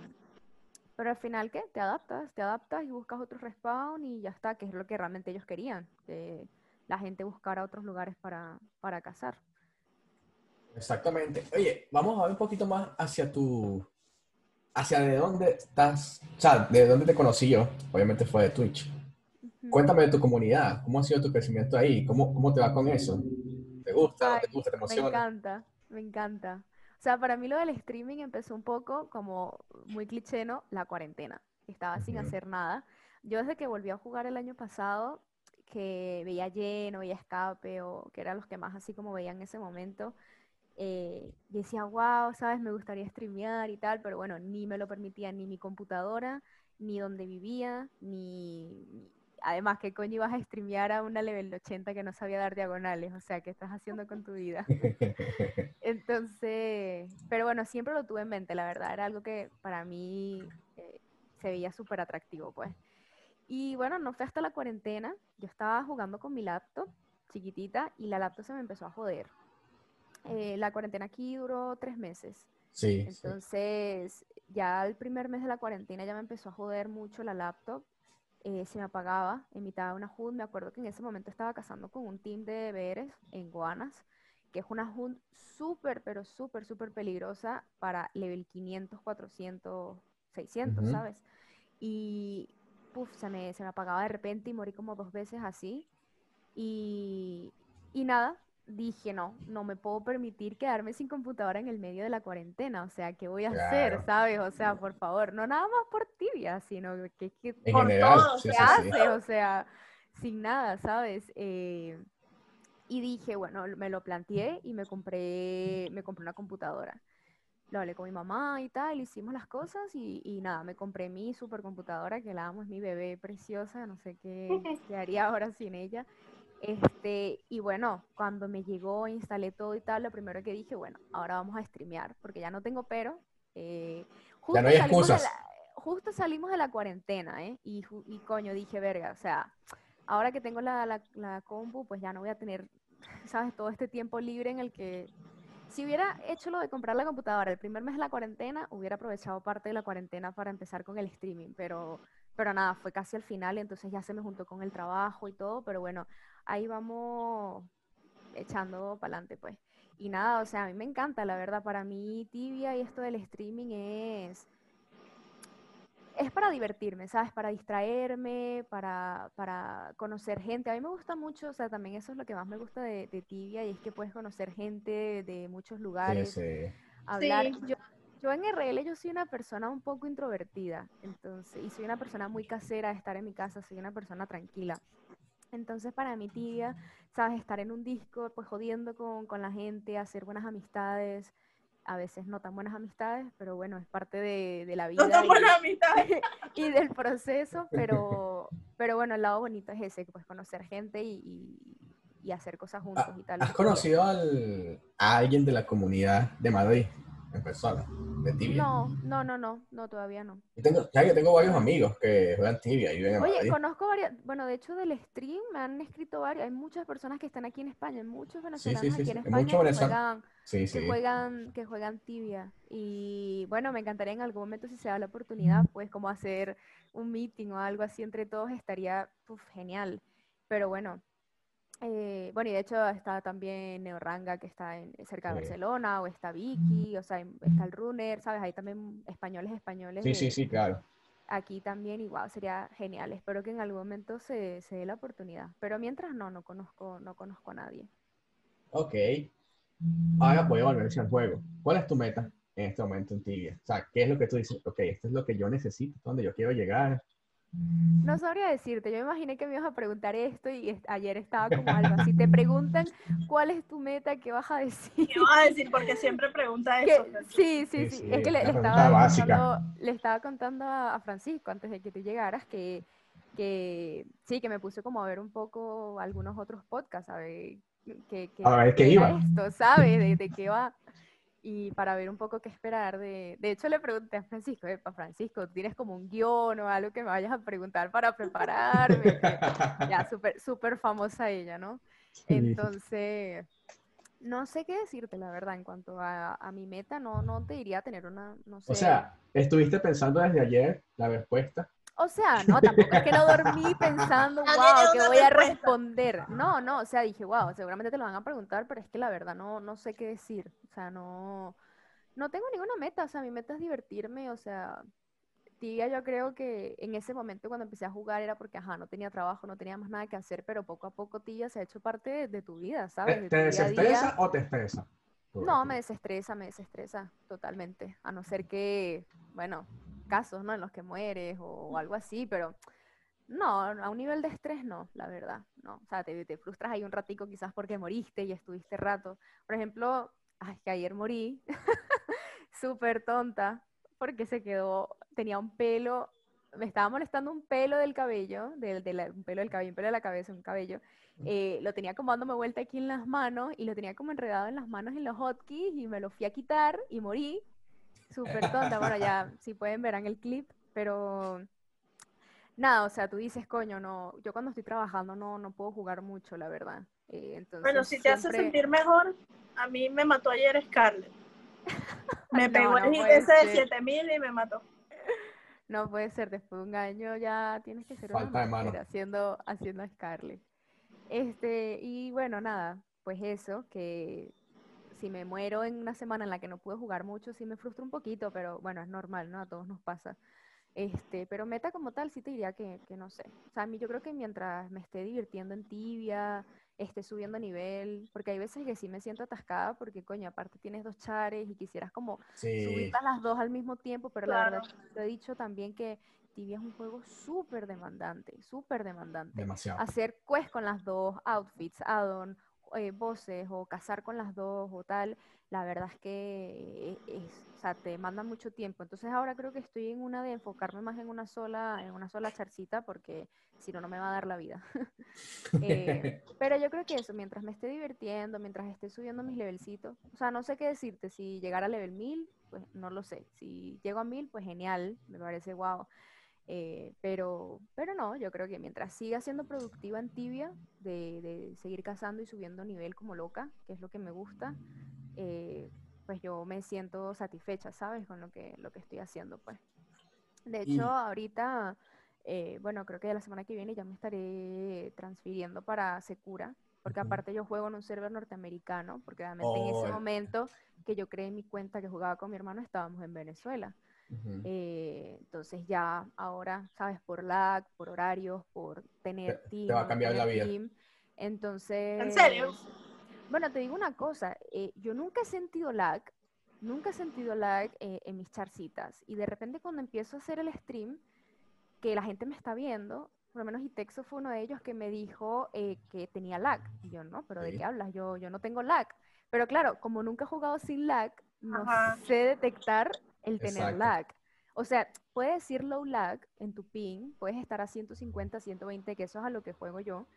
C: pero al final, ¿qué? Te adaptas, te adaptas y buscas otro respawn y ya está, que es lo que realmente ellos querían, que la gente buscara otros lugares para, para cazar.
B: Exactamente. Oye, vamos a ver un poquito más hacia tu. hacia de dónde estás. O sea, de dónde te conocí yo. Obviamente fue de Twitch. Cuéntame de tu comunidad. ¿Cómo ha sido tu crecimiento ahí? ¿Cómo, cómo te va con eso? ¿Te gusta? ¿No te
C: Ay,
B: gusta? ¿Te
C: Me encanta, me encanta. O sea, para mí lo del streaming empezó un poco como muy cliché, ¿no? La cuarentena. Estaba sin hacer nada. Yo desde que volví a jugar el año pasado, que veía lleno, veía escape, o que eran los que más así como veía en ese momento, eh, yo decía, wow, ¿sabes? Me gustaría streamear y tal, pero bueno, ni me lo permitía ni mi computadora, ni donde vivía, ni... Además, ¿qué coño ibas a streamear a una level de 80 que no sabía dar diagonales? O sea, ¿qué estás haciendo con tu vida? Entonces, pero bueno, siempre lo tuve en mente, la verdad, era algo que para mí eh, se veía súper atractivo, pues. Y bueno, no fue hasta la cuarentena, yo estaba jugando con mi laptop chiquitita y la laptop se me empezó a joder. Eh, la cuarentena aquí duró tres meses,
B: Sí, sí.
C: entonces ya el primer mes de la cuarentena ya me empezó a joder mucho la laptop, eh, se me apagaba en mitad de una HUD, me acuerdo que en ese momento estaba cazando con un team de BRs en Guanas, que es una HUD súper, pero súper, súper peligrosa para level 500, 400, 600,
B: Ujú.
C: ¿sabes? Y puf, se me, se me apagaba de repente y morí como dos veces así. Y, y nada, dije, no, no me puedo permitir quedarme sin computadora en el medio de la cuarentena. O sea, ¿qué voy a hacer,
B: Claro.
C: sabes? O sea, por favor, no nada más por tibia, sino que, que
A: por
B: general,
A: todo,
B: sí,
C: ¿qué
B: sí, sí.
C: haces? O sea, sin nada, ¿sabes? Eh, y dije, bueno, me lo planteé y me compré, me compré una computadora. Lo hablé con mi mamá y tal, hicimos las cosas y, y nada, me compré mi supercomputadora, que la amo, es mi bebé preciosa, no sé qué, qué haría ahora sin ella. Este, y bueno, cuando me llegó, instalé todo y tal, lo primero que dije, bueno, ahora vamos a streamear, porque ya no tengo pero. eh, justo
B: no hay
C: salimos de
B: excusas.
C: la- justo salimos de la cuarentena, ¿eh? Y, y coño, dije, verga, o sea, ahora que tengo la, la, la compu, pues ya no voy a tener, ¿sabes? Todo este tiempo libre en el que, si hubiera hecho lo de comprar la computadora el primer mes de la cuarentena, hubiera aprovechado parte de la cuarentena para empezar con el streaming, pero, pero nada, fue casi al final, y entonces ya se me juntó con el trabajo y todo, pero bueno, ahí vamos echando para adelante, pues. Y nada, o sea, a mí me encanta, la verdad, para mí tibia y esto del streaming es es para divertirme, ¿sabes? Para distraerme, para, para conocer gente. A mí me gusta mucho, o sea, también eso es lo que más me gusta de, de Tibia, y es que puedes conocer gente de muchos
B: Sí,
C: lugares,
B: sí.
C: hablar.
A: Sí.
C: Yo, yo en RL yo soy una persona un poco introvertida, entonces, y soy una persona muy casera de estar en mi casa, soy una persona tranquila. Entonces, para mí, tibia, sabes, estar en un disco, pues jodiendo con, con la gente, hacer buenas amistades, a veces no tan buenas amistades, pero bueno, es parte de, de la vida.
A: No tan
C: y-
A: buena amistad.
C: y del proceso, pero, pero bueno, el lado bonito es ese, pues conocer gente y, y- y hacer cosas juntos y tal.
B: ¿Has conocido al, a alguien de la comunidad de Madrid en persona? De tibia.
C: No, no, no, no, no, todavía no.
B: Yo tengo, ya que tengo varios amigos que juegan tibia y viven en
C: Oye,
B: Madrid.
C: conozco varias, bueno, de hecho del stream me han escrito varios, hay muchas personas que están aquí en España, hay muchos venezolanos
B: sí, sí,
C: aquí en España que juegan, que juegan, que juegan tibia. Y bueno, me encantaría en algún momento, si se da la oportunidad, pues como hacer un meeting o algo así entre todos, estaría uf, genial. Pero bueno, eh, bueno, y de hecho está también Neoranga, que está en, cerca de
B: Sí.
C: Barcelona, o está Vicky, o sea, está el Runner, ¿sabes? Hay también españoles, españoles
B: Sí, sí,
C: de,
B: sí, claro.
C: aquí también igual sería genial. Espero que en algún momento se, se dé la oportunidad. Pero mientras no, no conozco, no conozco a nadie.
B: Ok. Ahora voy a volver al juego. ¿Cuál es tu meta en este momento en Tibia? O sea, ¿qué es lo que tú dices? Ok, esto es lo que yo necesito, donde yo quiero llegar.
C: No sabría decirte, yo me imaginé que me ibas a preguntar esto y est- ayer estaba como algo así. Te preguntan cuál es tu meta, ¿qué vas a decir?
A: ¿Qué vas a decir? Porque siempre pregunta
C: Que-
A: eso.
C: sí, sí,
B: Sí,
C: sí.
B: sí,
C: Es que le, estaba contando, le estaba contando a Francisco antes de que tú llegaras que, que sí, que me puse como a ver un poco algunos otros podcasts, a ver qué, qué-
B: A ver qué iba.
C: esto, ¿sabes? De, de qué va. Y para ver un poco qué esperar de... De hecho, le pregunté a Francisco, para Francisco, ¿tú ¿tienes como un guion o algo que me vayas a preguntar para prepararme? Ya, súper súper famosa ella, ¿no? Entonces, no sé qué decirte, la verdad, en cuanto a, a mi meta, no, no te diría tener una, no sé.
B: O sea, estuviste pensando desde ayer la respuesta.
C: O sea, no, tampoco es que no dormí pensando, wow,
A: una
C: voy a responder. No, no, o sea, dije, wow, seguramente te lo van a preguntar, pero es que la verdad no, no sé qué decir. O sea, no, no tengo ninguna meta, o sea, mi meta es divertirme, o sea, tibia yo creo que en ese momento cuando empecé a jugar era porque, ajá, no tenía trabajo, no tenía más nada que hacer, pero poco a poco tibia se ha hecho parte de, de tu vida, ¿sabes?
B: ¿Te,
C: De
B: te
C: tu día a
B: desestresa
C: día.
B: o te estresa?
C: No, me desestresa, me desestresa totalmente. A no ser que, bueno, casos, ¿no? En los que mueres o, algo así, pero no, a un nivel de estrés no, la verdad, no. O sea, te, te frustras ahí un ratico quizás porque moriste y estuviste rato. Por ejemplo, ay, que ayer morí, súper tonta, porque se quedó, tenía un pelo, me estaba molestando un pelo del cabello, del, de la- un pelo del cabello, un pelo de la cabeza, un cabello. eh, lo tenía como dándome vuelta aquí en las manos y lo tenía como enredado en las manos en los hotkeys y me lo fui a quitar y morí. Súper tonta. Bueno, ya si pueden verán el clip, pero nada, o sea, tú dices, coño, no, yo cuando estoy trabajando no, no puedo jugar mucho, la verdad. Eh, entonces,
A: Bueno, si te hace sentir mejor, a mí me mató ayer Scarlett. Me
C: No,
A: pegó
C: no
A: el ese de
C: ser.
A: 7000 y me mató.
C: No puede ser, después de un año ya tienes que ser una
B: Falta
C: máster haciendo, haciendo a Scarlett. Este, y bueno, nada, pues eso, que si me muero en una semana en la que no pude jugar mucho, sí me frustra un poquito, pero bueno, es normal, ¿no? A todos nos pasa. Este, pero meta como tal, sí te diría que, que no sé. O sea, a mí yo creo que mientras me esté divirtiendo en tibia, esté subiendo nivel, porque hay veces que sí me siento atascada porque, coño, aparte tienes dos chares y quisieras como
B: Sí.
C: subirlas las dos al mismo tiempo, pero la verdad
A: Claro.
C: te he dicho también que Tibia es un juego súper demandante, súper demandante.
B: Demasiado.
C: Hacer quest con las dos, outfits, add-on, eh, voces o cazar con las dos o tal, la verdad es que es, o sea, te demanda mucho tiempo. Entonces ahora creo que estoy en una de enfocarme más en una sola, en una sola charcita porque si no, no me va a dar la vida. Eh, pero yo creo que eso, mientras me esté divirtiendo, mientras esté subiendo mis levelcitos, o sea, no sé qué decirte, si llegar a level 1000, pues no lo sé, si llego a 1000, pues genial, me parece guau, Eh, pero, pero no, yo creo que mientras siga siendo productiva en tibia, de, de seguir cazando y subiendo nivel como loca, que es lo que me gusta, eh, pues yo me siento satisfecha, ¿sabes? Con lo que, lo que estoy haciendo, pues. De hecho, ahorita, eh, bueno, creo que la semana que viene ya me estaré transfiriendo para Secura, porque aparte yo juego en un server norteamericano, porque realmente en
B: Oh,
C: ese
B: el-
C: momento que yo creé mi cuenta que jugaba con mi hermano estábamos en Venezuela. Eh, entonces ya ahora, ¿sabes? Por lag, por horarios, por tener
B: Te-
C: team.
B: te va a cambiar la vida.
C: team. Entonces...
A: serio?
C: Bueno, te digo una cosa, eh, yo nunca he sentido lag, nunca he sentido lag eh, en mis charcitas. Y de repente cuando empiezo a hacer el stream, que la gente me está viendo, por lo menos Itexo fue uno de ellos que me dijo eh, que tenía lag. Y yo, no, pero ¿de qué hablas? Yo, yo no tengo lag. Pero claro, como nunca he jugado sin lag, no
A: Ajá.
C: sé detectar el tener
B: Exacto.
C: lag. O sea, puedes decir low lag en tu ping, puedes estar a 150, 120, que eso es a lo que juego yo.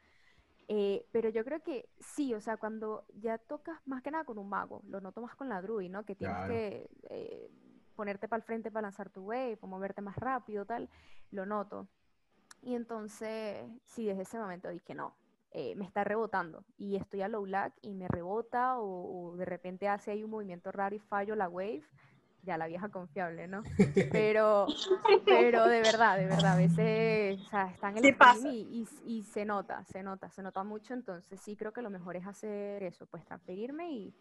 C: Eh, pero yo creo que sí, o sea, cuando ya tocas más que nada con un mago, lo noto más con la druid, ¿no? Que tienes
B: Claro.
C: que eh, ponerte para el frente para lanzar tu wave, o moverte más rápido, tal, lo noto. Y entonces, sí, desde ese momento dije, no, eh, me está rebotando y estoy a low lag y me rebota o, o de repente hace ahí un movimiento raro y fallo la wave, ya la vieja confiable, ¿no? Pero, pero de verdad, de verdad, a veces, o sea, están en el
A: Sí
C: y, y- y se nota, se nota, se nota mucho, entonces sí creo que lo mejor es hacer eso, pues transferirme y,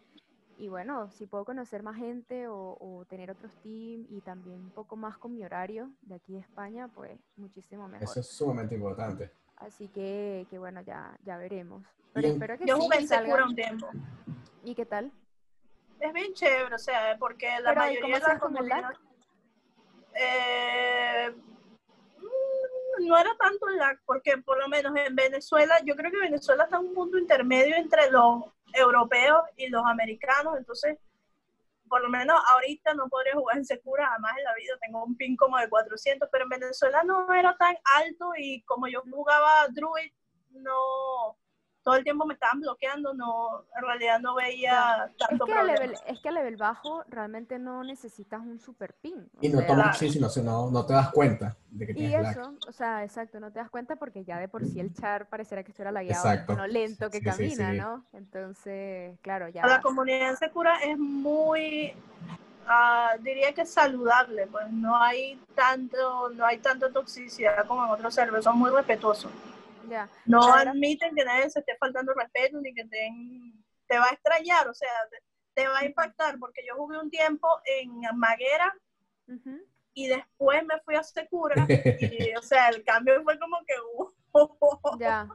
C: y bueno, si puedo conocer más gente o, o tener otros teams y también un poco más con mi horario de aquí de España, pues muchísimo mejor.
B: Eso es sumamente importante.
C: Así que, que bueno, ya, ya veremos. Pero espero que
A: Yo
C: sí,
A: jugué
C: salgan.
A: un tiempo.
C: ¿Y qué tal?
A: Es bien chévere, o sea, porque la
C: Pero, ¿y
A: mayoría de la
C: hacías con el lag?
A: comunidad... Eh, mm, no era tanto el lag, porque por lo menos en Venezuela, yo creo que Venezuela está en un punto intermedio entre los europeos y los americanos, entonces, por lo menos ahorita no podría jugar en Secura, jamás en la vida, tengo un pin como de 400, pero en Venezuela no era tan alto y como yo jugaba Druid, no, todo el tiempo me estaban bloqueando, no, en realidad no veía
C: Es
A: tanto
C: que, a
A: problema.
C: level, es que a level bajo realmente no necesitas un super pin.
B: Y no
C: sea,
B: tomas
A: Claro.
B: sí, sino si no, no te das cuenta de que
C: Y
B: tienes lag.
C: eso, o sea, exacto, no te das cuenta porque ya de por sí el char pareciera que estuviera lagueado,
B: Exacto.
C: lo lento que
B: Sí,
C: camina,
B: sí.
C: ¿no? Entonces, claro, ya.
A: La comunidad en Secura es muy, ah, diría que saludable, pues no hay tanto, no hay tanta toxicidad como en otros servers, son muy respetuosos.
C: Ya.
A: No
C: Ahora-
A: admiten que nadie se esté faltando respeto ni que te, te va a extrañar, o sea, te, te va a impactar, porque yo jugué un tiempo en Maguera y después me fui a Secura y, o sea, el cambio fue como que, uh,
C: Ya.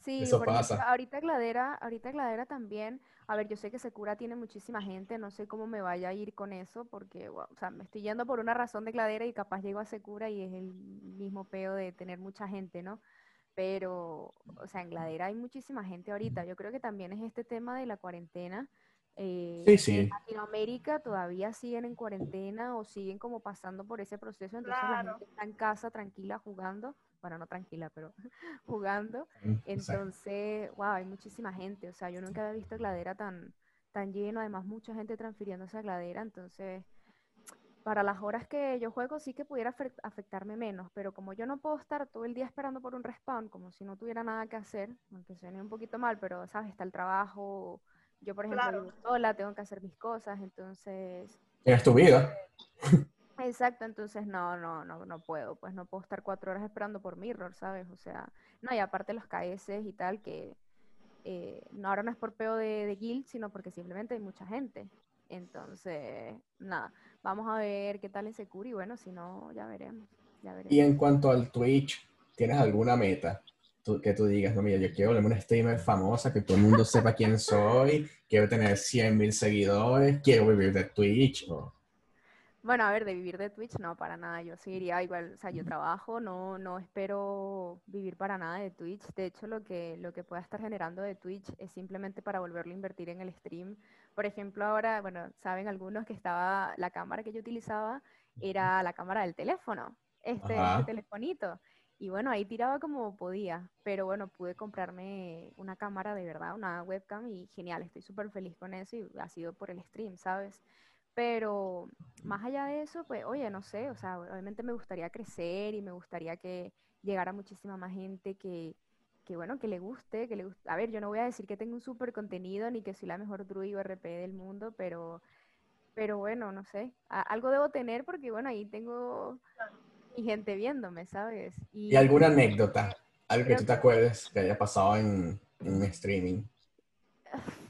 C: Sí,
B: Eso pasa.
C: ahorita Gladera, ahorita Gladera también. A ver, yo sé que Secura tiene muchísima gente, no sé cómo me vaya a ir con eso, porque, wow, o sea, me estoy yendo por una razón de Gladera y capaz llego a Secura y es el mismo peo de tener mucha gente, ¿no? Pero, o sea, en Gladera hay muchísima gente ahorita. Yo creo que también es este tema de la cuarentena. eh,
B: Sí,
C: En
B: sí.
C: Latinoamérica todavía siguen en cuarentena o siguen como pasando por ese proceso, entonces la gente está en casa tranquila jugando, bueno, no tranquila, pero jugando.
B: Exacto.
C: Entonces, wow, hay muchísima gente. O sea, yo nunca había visto Gladera tan, tan lleno. Además, mucha gente transfiriéndose a Gladera. Entonces, para las horas que yo juego, sí que pudiera afe- afectarme menos. Pero como yo no puedo estar todo el día esperando por un respawn, como si no tuviera nada que hacer, aunque suene un poquito mal, pero, ¿sabes? Está el trabajo. Yo, por ejemplo,
A: Claro.
C: vivo sola, tengo que hacer mis cosas. Entonces,
B: Tienes tu vida.
C: Exacto, entonces no, no, no, no puedo, pues no puedo estar cuatro horas esperando por Mirror, ¿sabes? O sea, no, y aparte los KS y tal, que eh, no, ahora no es por peo de, de guild, sino porque simplemente hay mucha gente. Entonces, nada, vamos a ver qué tal en Securi, y bueno, si no, ya veremos, ya veremos.
B: Y en cuanto al Twitch, ¿tienes alguna meta? Tú- que tú digas, no, mira, yo quiero volverme una streamer famosa, que todo el mundo sepa quién soy, quiero tener 100.000 seguidores, quiero vivir de Twitch. o-
C: Bueno, a ver, de vivir de Twitch, no, para nada. Yo seguiría igual, o sea, yo trabajo, no, no espero vivir para nada de Twitch. De hecho, lo que, lo que pueda estar generando de Twitch es simplemente para volverlo a invertir en el stream. Por ejemplo, ahora, bueno, saben algunos que estaba, la cámara que yo utilizaba era la cámara del teléfono, este, este telefonito. Y bueno, ahí tiraba como podía, pero bueno, pude comprarme una cámara de verdad, una webcam y genial, estoy súper feliz con eso y ha sido por el stream, ¿sabes? Pero más allá de eso, pues, oye, no sé, o sea, obviamente me gustaría crecer y me gustaría que llegara muchísima más gente que, que bueno, que le guste, que le guste. A ver, yo no voy a decir que tengo un súper contenido ni que soy la mejor druid o RP del mundo, pero, pero bueno, no sé, a- algo debo tener porque, bueno, ahí tengo mi gente viéndome, ¿sabes?
B: ¿Y alguna anécdota? Algo que tú te acuerdes que haya pasado en, en streaming.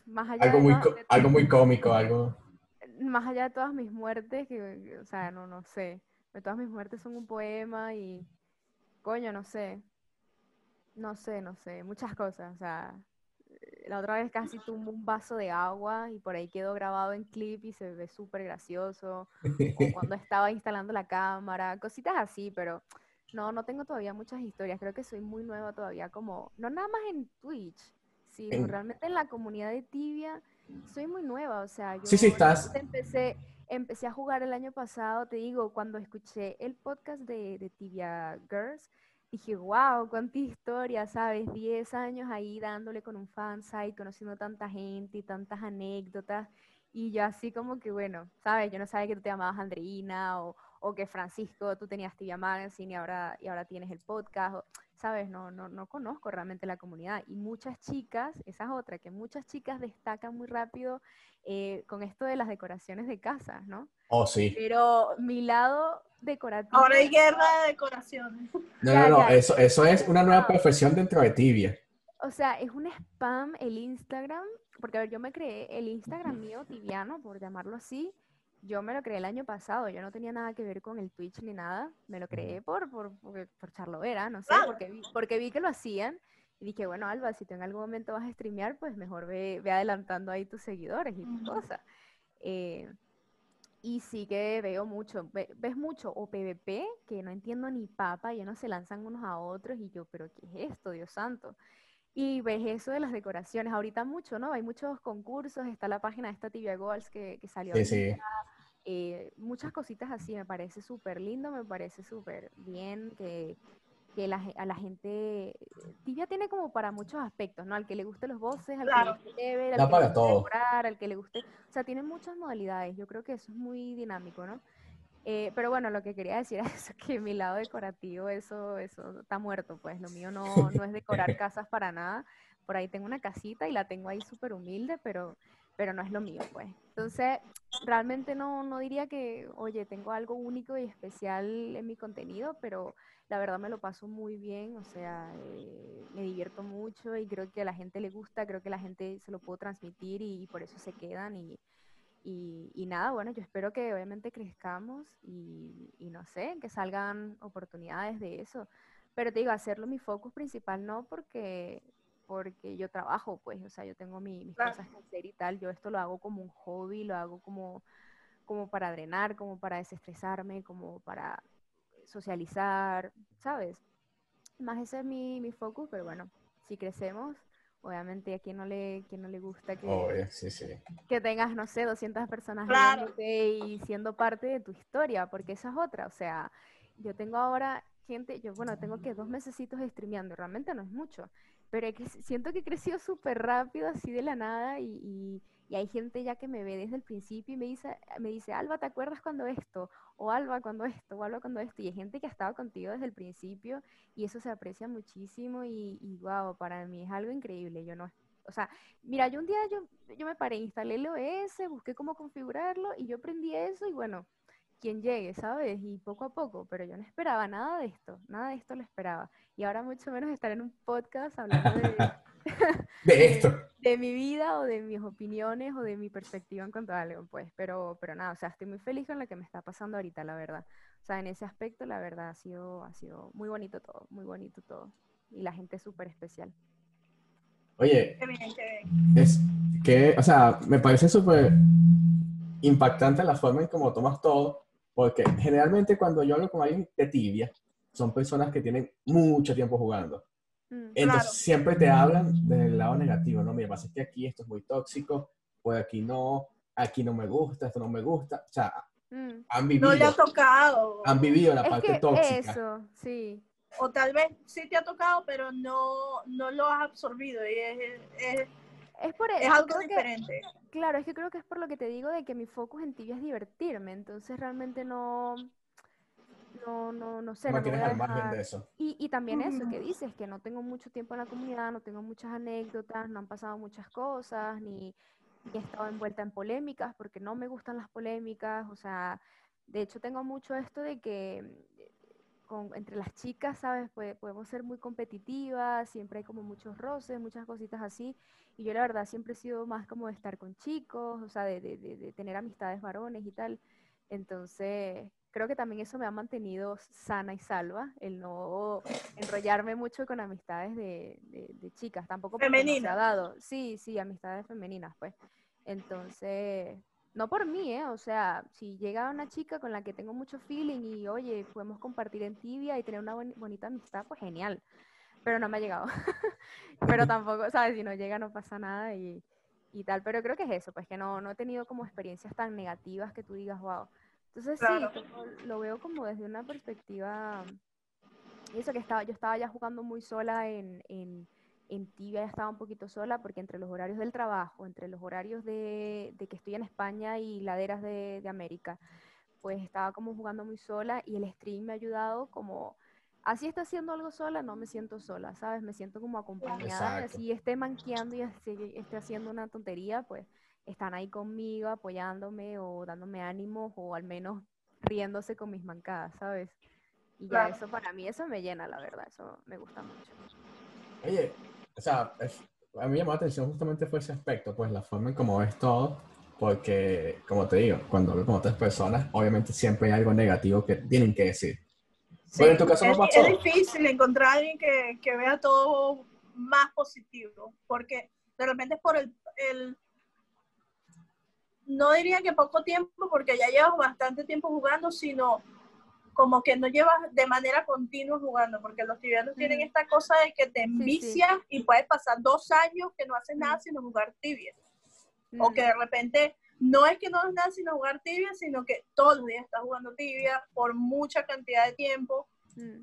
C: más allá
B: Algo
C: de
B: muy,
C: de-
B: algo muy cómico, algo...
C: más allá de todas mis muertes, que, o sea, no, no sé, de todas mis muertes son un poema y, coño, no sé, no sé, no sé, muchas cosas, o sea, la otra vez casi tumbo un vaso de agua y por ahí quedó grabado en clip y se ve súper gracioso, o cuando estaba instalando la cámara, cositas así, pero no, no tengo todavía muchas historias, creo que soy muy nueva todavía como, no nada más en Twitch, sino
B: En-
C: realmente en la comunidad de Tibia, soy muy nueva, o sea, yo
B: Sí, sí, estás-
C: empecé, empecé a jugar el año pasado, te digo, cuando escuché el podcast de, de Tibia Girls, dije, wow, cuánta historia, ¿sabes? 10 años ahí dándole con un fansite, conociendo tanta gente y tantas anécdotas. Y yo así como que, bueno, ¿sabes? Yo no sabía que tú te llamabas Andreina o, o que Francisco, tú tenías Tibia Magazine y ahora, y ahora tienes el podcast, o- ¿sabes? No, no, no conozco realmente la comunidad. Y muchas chicas, esa es otra, que muchas chicas destacan muy rápido eh, con esto de las decoraciones de casas, ¿no?
B: Oh, sí.
C: Pero mi lado decorativo...
A: Ahora hay guerra de decoraciones.
B: No, no, no, eso, eso es una nueva profesión dentro de Tibia.
C: O sea, es un spam el Instagram porque a ver, yo me creé el Instagram mío tibiano, por llamarlo así, yo me lo creé el año pasado, yo no tenía nada que ver con el Twitch ni nada, me lo creé por, por, por, por charlovera, no sé, porque vi, porque vi que lo hacían y dije, bueno, Alba, si tú en algún momento vas a streamear, pues mejor ve, ve adelantando ahí tus seguidores y tus cosas. Eh, y sí que veo mucho, ve- ves mucho o PvP, que no entiendo ni papa, y no se lanzan unos a otros y yo, pero ¿qué es esto, Dios santo? Y ves eso de las decoraciones, ahorita mucho, ¿no? Hay muchos concursos, está la página de esta Tibia Goals que, que salió
B: Sí, sí.
C: eh, muchas cositas así, me parece súper lindo, me parece súper bien que, que la a la gente, Tibia tiene como para muchos aspectos, ¿no? Al que le guste los voces, al
A: Claro.
C: que le guste level, al
B: Da
C: que
B: para
C: le guste
B: todo.
C: decorar, al que le guste, o sea, tiene muchas modalidades, yo creo que eso es muy dinámico, ¿no? Eh, pero bueno, lo que quería decir es que mi lado decorativo, eso, eso está muerto, pues lo mío no, no es decorar casas para nada. Por ahí tengo una casita y la tengo ahí súper humilde, pero, pero no es lo mío, pues. Entonces, realmente no, no diría que, oye, tengo algo único y especial en mi contenido, pero la verdad me lo paso muy bien, o sea, eh, me divierto mucho y creo que a la gente le gusta, creo que la gente se lo puedo transmitir y, por eso se quedan y, y, y nada, bueno, yo espero que obviamente crezcamos y, y no sé, que salgan oportunidades de eso. Pero te digo, hacerlo mi focus principal no porque, porque yo trabajo, pues, o sea, yo tengo mi- mis
A: Claro.
C: cosas que hacer y tal. Yo esto lo hago como un hobby, lo hago como, como para drenar, como para desestresarme, como para socializar, ¿sabes? Más ese es mi, mi focus, pero bueno, si crecemos, obviamente a quien no le, quien no le gusta que,
B: Obvio, sí, sí.
C: que tengas, no sé, 200 personas
A: Claro.
C: viéndote y siendo parte de tu historia, porque esa es otra. O sea, yo tengo ahora gente, yo, bueno, tengo que dos mesecitos streameando, realmente no es mucho, pero es que siento que he crecido súper rápido, así de la nada, y, y- y hay gente ya que me ve desde el principio y me dice, me dice, Alba, ¿te acuerdas cuando esto? O Alba, cuando esto, o Alba, cuando esto. Y hay gente que ha estado contigo desde el principio y eso se aprecia muchísimo y, y wow, para mí es algo increíble. Yo no, o sea, Mira, yo un día yo, yo me paré, instalé el OS, busqué cómo configurarlo y yo aprendí eso y bueno, quien llegue, ¿sabes? Y poco a poco, pero yo no esperaba nada de esto, nada de esto lo esperaba. Y ahora mucho menos estar en un podcast hablando de,
B: De esto.
C: de mi vida o de mis opiniones o de mi perspectiva en cuanto a algo, pues, pero, pero nada, o sea, estoy muy feliz con lo que me está pasando ahorita, la verdad. O sea, en ese aspecto, la verdad, ha sido, ha sido muy bonito todo, muy bonito todo. Y la gente es súper especial.
B: Oye,
A: Qué bien, qué bien.
B: es que, o sea, me parece súper impactante la forma en cómo tomas todo, porque generalmente cuando yo hablo con alguien de tibia, son personas que tienen mucho tiempo jugando.
C: Mm,
B: Entonces
A: Claro.
B: siempre te hablan del lado negativo, ¿no? Mira, pasa es que aquí esto es muy tóxico, pues aquí no, aquí no me gusta, esto no me gusta. O sea,
C: mm.
B: han
A: No
B: vivido,
A: le ha tocado.
B: han vivido la
C: Es
B: parte
C: que
B: tóxica.
C: eso, sí.
A: O tal vez sí te ha tocado, pero no, no lo has absorbido. Y es, es,
C: Es por
A: es
C: eso.
A: algo
C: creo que-
A: diferente.
C: claro, es que creo que es por lo que te digo de que mi focus en tibia es divertirme. Entonces realmente no, no, no, no sé,
B: No tienes al margen de eso.
C: Y, y también eso que dices, que no tengo mucho tiempo en la comunidad, no tengo muchas anécdotas, no han pasado muchas cosas, ni, ni he estado envuelta en polémicas, porque no me gustan las polémicas, o sea, de hecho tengo mucho esto de que mm, con, entre las chicas, ¿sabes? Podemos ser muy competitivas, siempre hay como muchos roces, muchas cositas así, y yo la verdad siempre he sido más como de estar con chicos, o sea, de, de- de- de tener amistades varones y tal. Entonces, creo que también eso me ha mantenido sana y salva, el no enrollarme mucho con amistades de, de- de chicas, tampoco porque no
A: Femeninas.
C: dado. Sí, sí, amistades femeninas, pues. Entonces, no por mí, ¿eh? O sea, si llega una chica con la que tengo mucho feeling y, oye, podemos compartir en tibia y tener una boni- bonita amistad, pues genial. Pero no me ha llegado. Pero tampoco, ¿sabes? Si no llega no pasa nada y, y tal. Pero creo que es eso, pues que no, no he tenido como experiencias tan negativas que tú digas, wow. Entonces
A: Claro.
C: sí, lo veo como desde una perspectiva, eso que estaba, yo estaba ya jugando muy sola en, en, en tibia, ya estaba un poquito sola porque entre los horarios del trabajo, entre los horarios de, de que estoy en España y laderas de, de América, pues estaba como jugando muy sola y el stream me ha ayudado como, así está haciendo algo sola, no me siento sola, ¿sabes? Me siento como acompañada,
B: Exacto.
C: así esté manqueando y así esté haciendo una tontería, pues están ahí conmigo apoyándome o dándome ánimos o al menos riéndose con mis mancadas, ¿sabes? Y ya
A: Claro.
C: eso para mí, eso me llena, la verdad, eso me gusta mucho.
B: Oye, o sea, es a mí me llamó la atención justamente fue ese aspecto, pues la forma en cómo ves todo, porque, como te digo, cuando hablo con otras personas, obviamente siempre hay algo negativo que tienen que decir.
A: Sí,
B: Pero en tu caso no
A: es,
B: pasó.
A: es difícil encontrar a alguien que, que vea todo más positivo, porque de repente es por el, el- no diría que poco tiempo, porque ya llevas bastante tiempo jugando, sino como que no llevas de manera continua jugando, porque los tibianos tienen
C: Ujú.
A: esta cosa de que te
C: sí.
A: envicias y puedes pasar dos años que no haces nada
C: Mm.
A: sino jugar tibia. O
C: Mm,
A: que de repente no es que no haces nada sino jugar tibia, sino que todos los días estás jugando tibia por mucha cantidad de tiempo
C: mm,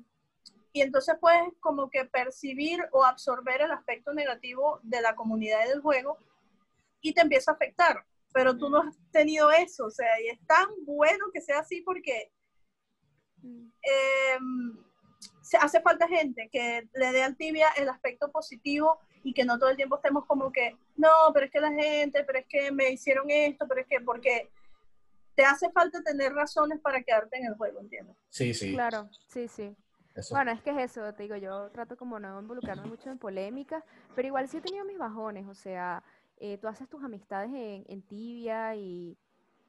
A: y entonces puedes como que percibir o absorber el aspecto negativo de la comunidad y del juego y te empieza a afectar. Pero tú no has tenido eso, o sea, y es tan bueno que sea así porque eh, se hace falta gente que le dé al tibia el aspecto positivo y que no todo el tiempo estemos como que, no, pero es que la gente, pero es que me hicieron esto, pero es que, porque te hace falta tener razones para quedarte en el juego, ¿entiendes?
B: Sí, sí.
C: Claro, sí, sí.
B: Eso.
C: Bueno, es que es eso, te digo, yo trato como no involucrarme mucho en polémicas, pero igual sí he tenido mis bajones, o sea, eh, tú haces tus amistades en, en tibia y,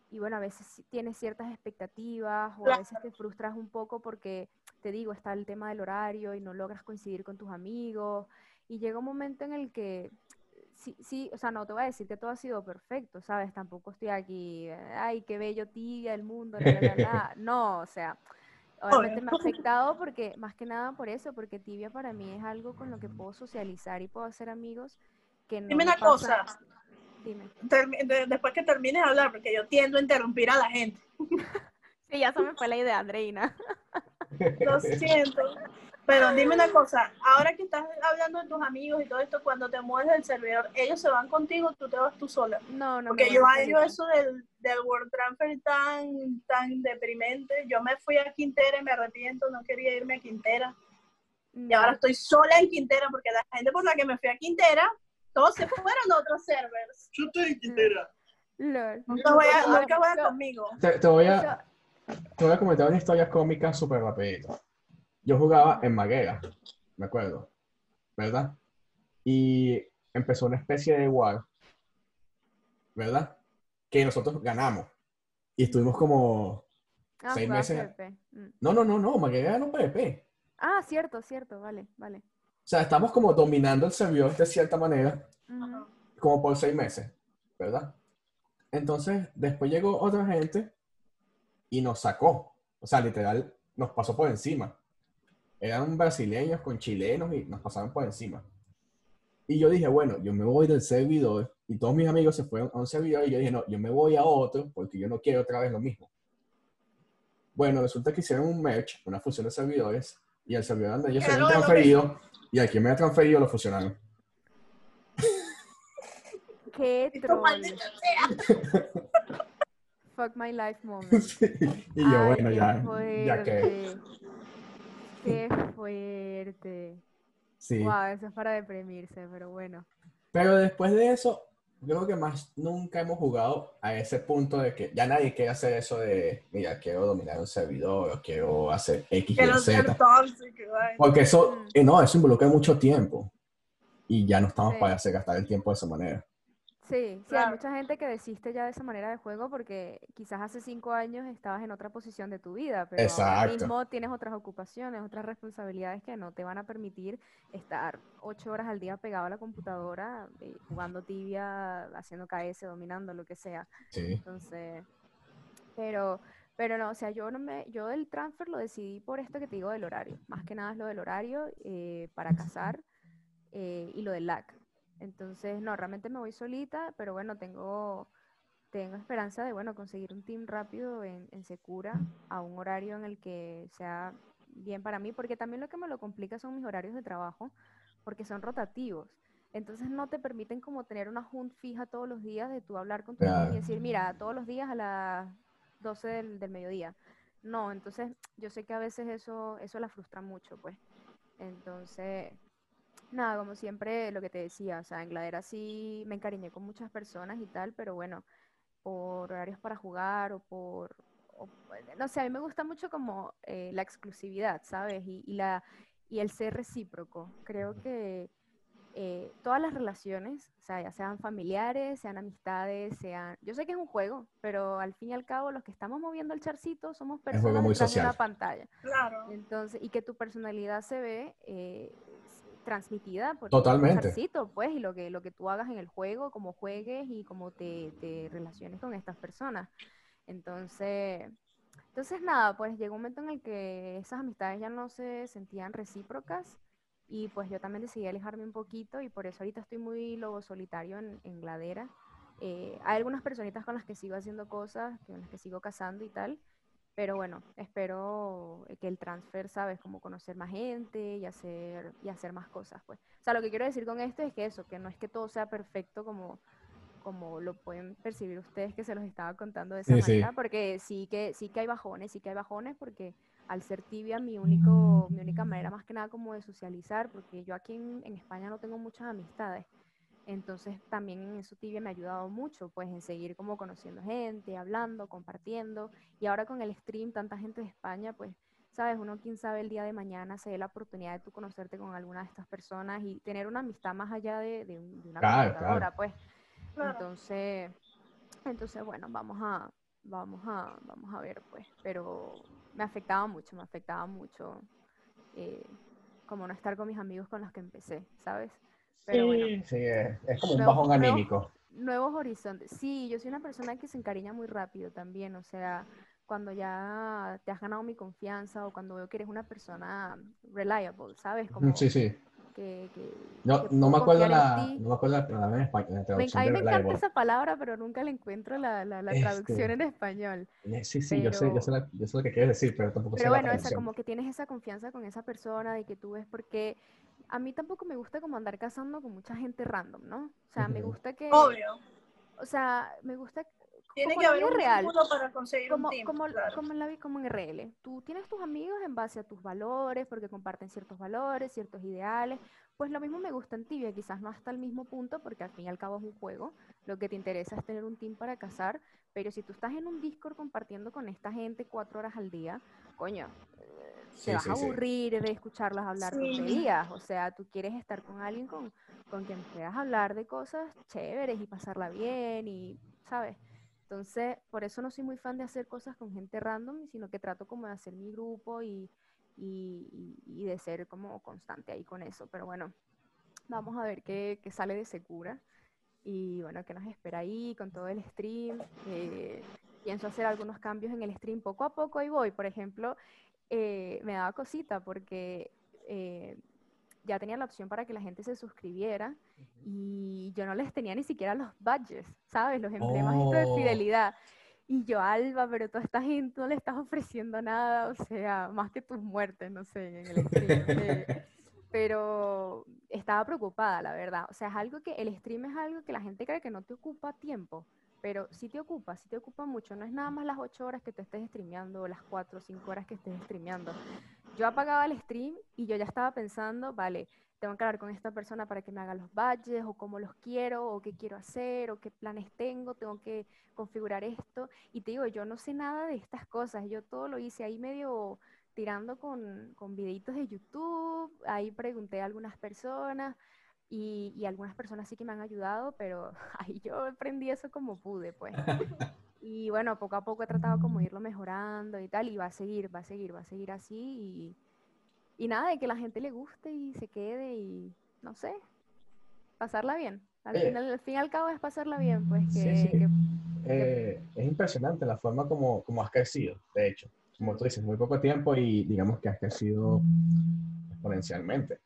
C: y bueno, a veces tienes ciertas expectativas o a veces te frustras un poco porque, te digo, está el tema del horario y no logras coincidir con tus amigos y llega un momento en el que sí, sí, o sea, no te voy a decir que todo ha sido perfecto, ¿sabes? Tampoco estoy aquí, ay, qué bello tibia el mundo, la, la, la, la". no, o sea, obviamente me ha afectado porque, más que nada por eso, porque tibia para mí es algo con lo que puedo socializar y puedo hacer amigos que no
A: Dime
C: me
A: una
C: pasa-
A: cosa,
C: Dime.
A: de- después que termines de hablar, porque yo tiendo a interrumpir a la gente.
C: Sí, ya se me fue la idea, Andreina.
A: Lo siento. Pero dime una cosa, ahora que estás hablando de tus amigos y todo esto, cuando te mueves del servidor, ¿ellos se van contigo o tú te vas tú sola?
C: No, no.
A: Porque yo hallo eso del, del World Transfer tan, tan deprimente. Yo me fui a Quintera y me arrepiento, no quería irme a Quintera. Y ahora estoy sola en Quintera porque la gente por la que me fui a Quintera, todos se fueron a otros servers.
D: Yo estoy en Quintera.
C: Lol.
A: Nunca juega, nunca juega
C: yo-
A: conmigo.
B: Te, te voy a, te voy a comentar una historia cómica súper rapidito. Yo jugaba en Maguera, me acuerdo, ¿verdad? Y empezó una especie de war, ¿verdad? Que nosotros ganamos. Y estuvimos como...
C: Ah,
B: Seis meses-
C: PvP. Mm.
B: No, no, no, no, Maguera ganó PvP.
C: Ah, cierto, cierto, vale, vale.
B: O sea, estamos como dominando el servidor de cierta manera, como por seis meses, ¿verdad? Entonces, después llegó otra gente y nos sacó. O sea, literal, nos pasó por encima. Eran brasileños con chilenos y nos pasaron por encima. Y yo dije, bueno, yo me voy del servidor y todos mis amigos se fueron a un servidor y yo dije, no, yo me voy a otro porque yo no quiero otra vez lo mismo. Bueno, resulta que hicieron un merge, una fusión de servidores y el servidor donde ellos se habían transferido y al que me había transferido lo fusionaron.
C: Qué
A: Esto
C: troll. Fuck my life moment.
B: y yo,
C: Ay,
B: bueno,
C: qué
B: ya, ya que,
C: fuerte. Qué fuerte.
B: sí.
C: Wow, eso es para deprimirse, pero bueno.
B: Pero después de eso, creo que más nunca hemos jugado a ese punto de que ya nadie quiere hacer eso de, mira, quiero dominar un servidor o quiero hacer X, Y, Z.
A: tóxicos, ay.
B: Porque eso,
C: Mm.
B: eh, no, eso involucra mucho tiempo. Y ya no estamos
C: Sí.
B: para hacer gastar el tiempo de esa manera.
C: Sí, sí, hay mucha gente que desiste ya de esa manera de juego porque quizás hace cinco años estabas en otra posición de tu vida, pero ahora mismo tienes otras ocupaciones, otras responsabilidades que no te van a permitir estar ocho horas al día pegado a la computadora, eh, jugando tibia, haciendo KS, dominando, lo que sea.
B: Sí.
C: Entonces, pero, pero no, o sea, yo no me, yo del transfer lo decidí por esto que te digo del horario. Más que nada es lo del horario eh, para cazar eh, y lo del lag. Entonces, no, realmente me voy solita, pero bueno, tengo, tengo esperanza de, bueno, conseguir un team rápido en, en Secura a un horario en el que sea bien para mí, porque también lo que me lo complica son mis horarios de trabajo, porque son rotativos. Entonces no te permiten como tener una hunt fija todos los días de tú hablar con tu
B: Claro.
C: y decir, mira, todos los días a las 12 del, del mediodía. No, entonces yo sé que a veces eso, eso la frustra mucho, pues. Entonces, nada, como siempre lo que te decía, o sea, en Gladera sí me encariñé con muchas personas y tal, pero bueno, por horarios para jugar o por, o- no sé, a mí me gusta mucho como eh, la exclusividad, ¿sabes? Y, y la, y el ser recíproco. Creo que eh, todas las relaciones, o sea, ya sean familiares, sean amistades, sean... Yo sé que es un juego, pero al fin y al cabo los que estamos moviendo el charcito somos personas
B: muy
C: detrás de una pantalla.
A: Claro.
C: Entonces, y que tu personalidad se ve eh, transmitida por
B: Totalmente.
C: el charcito, pues, y lo que, lo que tú hagas en el juego, cómo juegues y cómo te, te relaciones con estas personas. Entonces, entonces nada, pues llegó un momento en el que esas amistades ya no se sentían recíprocas y pues yo también decidí alejarme un poquito y por eso ahorita estoy muy lobo solitario en, en Gladera. Eh, hay algunas personitas con las que sigo haciendo cosas, con las que sigo casando y tal, pero bueno, espero que el transfer, ¿sabes? Como conocer más gente y hacer, y hacer más cosas, pues. O sea, lo que quiero decir con esto es que eso, que no es que todo sea perfecto como, como lo pueden percibir ustedes que se los estaba contando de esa
B: Sí, sí.
C: manera, porque sí que, sí que hay bajones, sí que hay bajones, porque al ser tibia, mi, único, mi única manera más que nada como de socializar, porque yo aquí en, en España no tengo muchas amistades. Entonces también en eso tibia me ha ayudado mucho, pues en seguir como conociendo gente, hablando, compartiendo. Y ahora con el stream, tanta gente de España, pues, sabes, uno quién sabe el día de mañana se dé la oportunidad de tú conocerte con alguna de estas personas y tener una amistad más allá de, de un- de una
B: Claro,
C: computadora,
B: claro.
C: pues.
A: Claro.
C: Entonces, entonces, bueno, vamos a, vamos a, vamos a ver, pues. Pero me afectaba mucho, me afectaba mucho eh, como no estar con mis amigos con los que empecé, ¿sabes? Pero bueno,
B: Sí, sí, es, es como un
C: Nuevo-
B: bajón anímico.
C: nuevos horizontes. Sí, yo soy una persona que se encariña muy rápido también, o sea, cuando ya te has ganado mi confianza o cuando veo que eres una persona reliable, ¿sabes? Como
B: Sí, sí.
C: que, que-
B: No,
C: que
B: no me acuerdo la, no me acuerdo la palabra en español, la
C: Me-
B: traducción
C: a mí me encanta
B: reliable.
C: esa palabra, pero nunca le encuentro la, la, la traducción
B: Este,
C: en español.
B: Eh, Sí, sí, yo sé, yo
C: pero-
B: sé, la- yo sé lo que quieres decir, pero tampoco sé
C: Pero
B: la
C: bueno, esa,
B: traducción.
C: como que tienes esa confianza con esa persona de que tú ves, porque a mí tampoco me gusta como andar casando con mucha gente random, ¿no? O sea, me gusta que,
A: Obvio.
C: o sea, me gusta
A: Tiene
C: como
A: que haber un
C: real.
A: para conseguir
C: como,
A: un team.
C: como,
A: claro.
C: como en la como en RL. Tú tienes tus amigos en base a tus valores, porque comparten ciertos valores, ciertos ideales. Pues lo mismo me gusta en Tibia, quizás no hasta el mismo punto, porque al fin y al cabo es un juego. Lo que te interesa es tener un team para casar, pero si tú estás en un Discord compartiendo con esta gente cuatro horas al día, coño, eh,
B: Sí,
C: te vas
B: sí,
C: a
B: sí.
C: aburrir de escucharlos hablar
A: Sí.
C: tonterías. O sea, tú quieres estar con alguien con, con quien puedas hablar de cosas chéveres y pasarla bien y, ¿sabes? Entonces, por eso no soy muy fan de hacer cosas con gente random, sino que trato como de hacer mi grupo y, y, y- y de ser como constante ahí con eso. Pero bueno, vamos a ver qué, qué sale de Secura. Y bueno, qué nos espera ahí con todo el stream. Eh, pienso hacer algunos cambios en el stream poco a poco, ahí voy. Por ejemplo, eh, me daba cosita porque eh, ya tenía la opción para que la gente se suscribiera y yo no les tenía ni siquiera los badges, ¿sabes? Los emblemas estos de
B: Oh.
C: fidelidad. Y yo, Alba, pero toda esta gente no le estás ofreciendo nada, o sea, más que tus muertes, no sé, en el stream. pero estaba preocupada, la verdad. O sea, es algo que el stream es algo que la gente cree que no te ocupa tiempo, pero sí te ocupa, sí te ocupa mucho. No es nada más las 8 horas que tú estés streameando o las 4 o 5 horas que estés streameando. Yo apagaba el stream y yo ya estaba pensando, vale, tengo que hablar con esta persona para que me haga los badges o cómo los quiero o qué quiero hacer o qué planes tengo, tengo que configurar esto. Y te digo, yo no sé nada de estas cosas, yo todo lo hice ahí medio tirando con, con videitos de YouTube, ahí pregunté a algunas personas y, y algunas personas sí que me han ayudado, pero ahí yo aprendí eso como pude, pues. Y bueno, poco a poco he tratado como irlo mejorando y tal, y va a seguir, va a seguir, va a seguir así y, y nada, de que la gente le guste y se quede y no sé, pasarla bien. Al,
B: Oye.
C: final, al fin y al cabo es pasarla bien, pues que,
B: Sí, sí.
C: que-
B: Eh, es impresionante la forma como, como has crecido, de hecho. Como tú dices, muy poco tiempo y digamos que has crecido exponencialmente.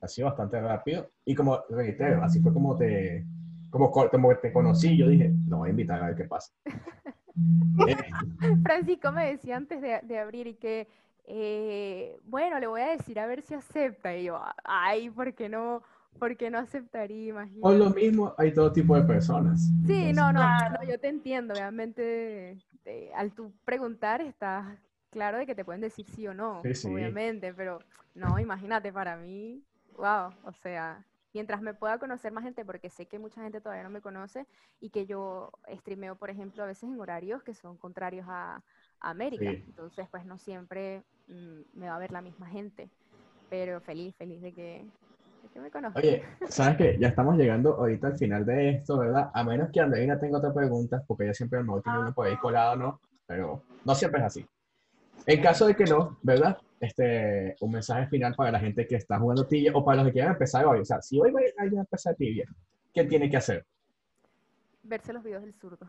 B: Ha sido bastante rápido. Y como reitero, así fue como te, como, co- como te conocí, yo dije, lo voy a invitar a ver qué pasa. Eh,
C: Francisco me decía antes de, de abrir y que, eh, bueno, le voy a decir a ver si acepta. Y yo, ay, ¿por qué no, por qué no aceptaría?
B: por
C: Imagínate.
B: lo mismo, hay todo tipo de personas.
C: Sí,
B: Entonces,
C: no, no, no, yo te entiendo, obviamente, te- al tú preguntar estás claro de que te pueden decir sí o no,
B: Sí, sí.
C: obviamente, pero no, imagínate, para mí, wow, o sea, mientras me pueda conocer más gente, porque sé que mucha gente todavía no me conoce y que yo streameo, por ejemplo, a veces en horarios que son contrarios a, a América,
B: Sí.
C: entonces pues no siempre mm, me va a ver la misma gente, pero feliz, feliz de que, de que me conozco.
B: Oye, ¿sabes qué? Ya estamos llegando ahorita al final de esto, ¿verdad? A menos que Andreina tenga otra pregunta, porque ella siempre me tiene uno por ahí colado, ¿no? Pero no siempre es así. En caso de que no, ¿verdad? Este, un mensaje final para la gente que está jugando tibia o para los que quieran empezar hoy. O sea, si hoy va a empezar tibia, ¿qué tiene que hacer?
C: Verse los videos del zurdo.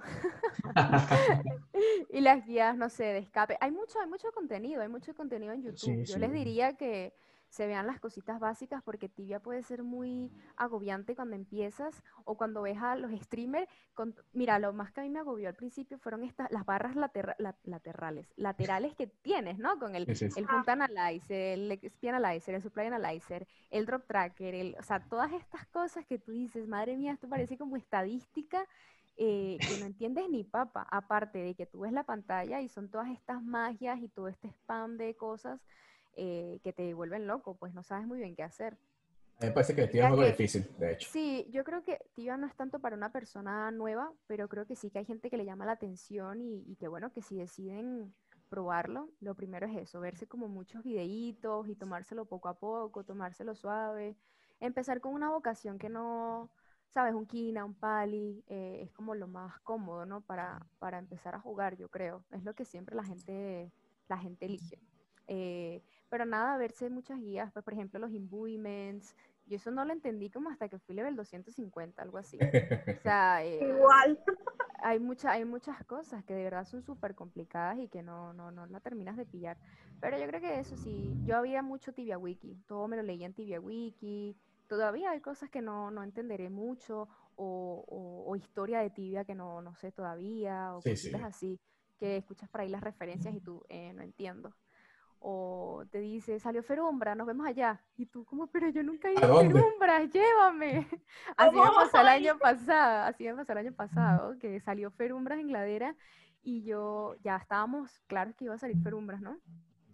C: y las guías, no sé, de escape. Hay mucho, hay mucho contenido, hay mucho contenido en YouTube.
B: Sí,
C: Yo
B: sí.
C: les diría que se vean las cositas básicas porque tibia puede ser muy agobiante cuando empiezas o cuando ves a los streamers. Con, mira, lo más que a mí me agobió al principio fueron estas, las barras latera- la- laterales, laterales que tienes, ¿no? Con el,
B: sí.
C: el Hunt Analyzer, el XP Analyzer, el Supply Analyzer, el Drop Tracker, el, o sea, todas estas cosas que tú dices, madre mía, esto parece como estadística eh, que no entiendes ni papa, aparte de que tú ves la pantalla y son todas estas magias y todo este spam de cosas eh, que te vuelven loco, pues no sabes muy bien qué hacer.
B: A mí me parece que tibia
C: Ya
B: es
C: que-
B: difícil, de hecho.
C: Sí, yo creo que Tibia no es tanto para una persona nueva, pero creo que sí que hay gente que le llama la atención y, y que bueno, que si deciden probarlo, lo primero es eso, verse como muchos videitos y tomárselo poco a poco, tomárselo suave, empezar con una vocación que no, sabes, un Kina, un Pali, eh, es como lo más cómodo, ¿no? Para, para empezar a jugar, yo creo. Es lo que siempre la gente, la gente elige. Eh, pero nada, verse muchas guías, pues, por ejemplo, los imbuements, yo eso no lo entendí como hasta que fui level 250, algo así. O sea, eh,
A: Igual.
C: hay, mucha, hay muchas cosas que de verdad son súper complicadas y que no, no, no la terminas de pillar. Pero yo creo que eso sí, yo había mucho Tibia Wiki, todo me lo leía en Tibia Wiki, todavía hay cosas que no, no entenderé mucho, o, o- o historia de Tibia que no, no sé todavía, o
B: Sí, sí.
C: cositas así, que escuchas por ahí las referencias y tú, eh, no entiendo. O te dice, salió Ferumbra, nos vemos allá. Y tú, como, pero yo nunca he
B: ¿A
C: ido a
B: dónde?
C: Ferumbra, llévame. Así me
A: ¿Cómo
C: pasó el año pasado, así me pasó el año pasado, que salió Ferumbras en Ladera y yo ya estábamos claros que iba a salir Ferumbras, ¿no?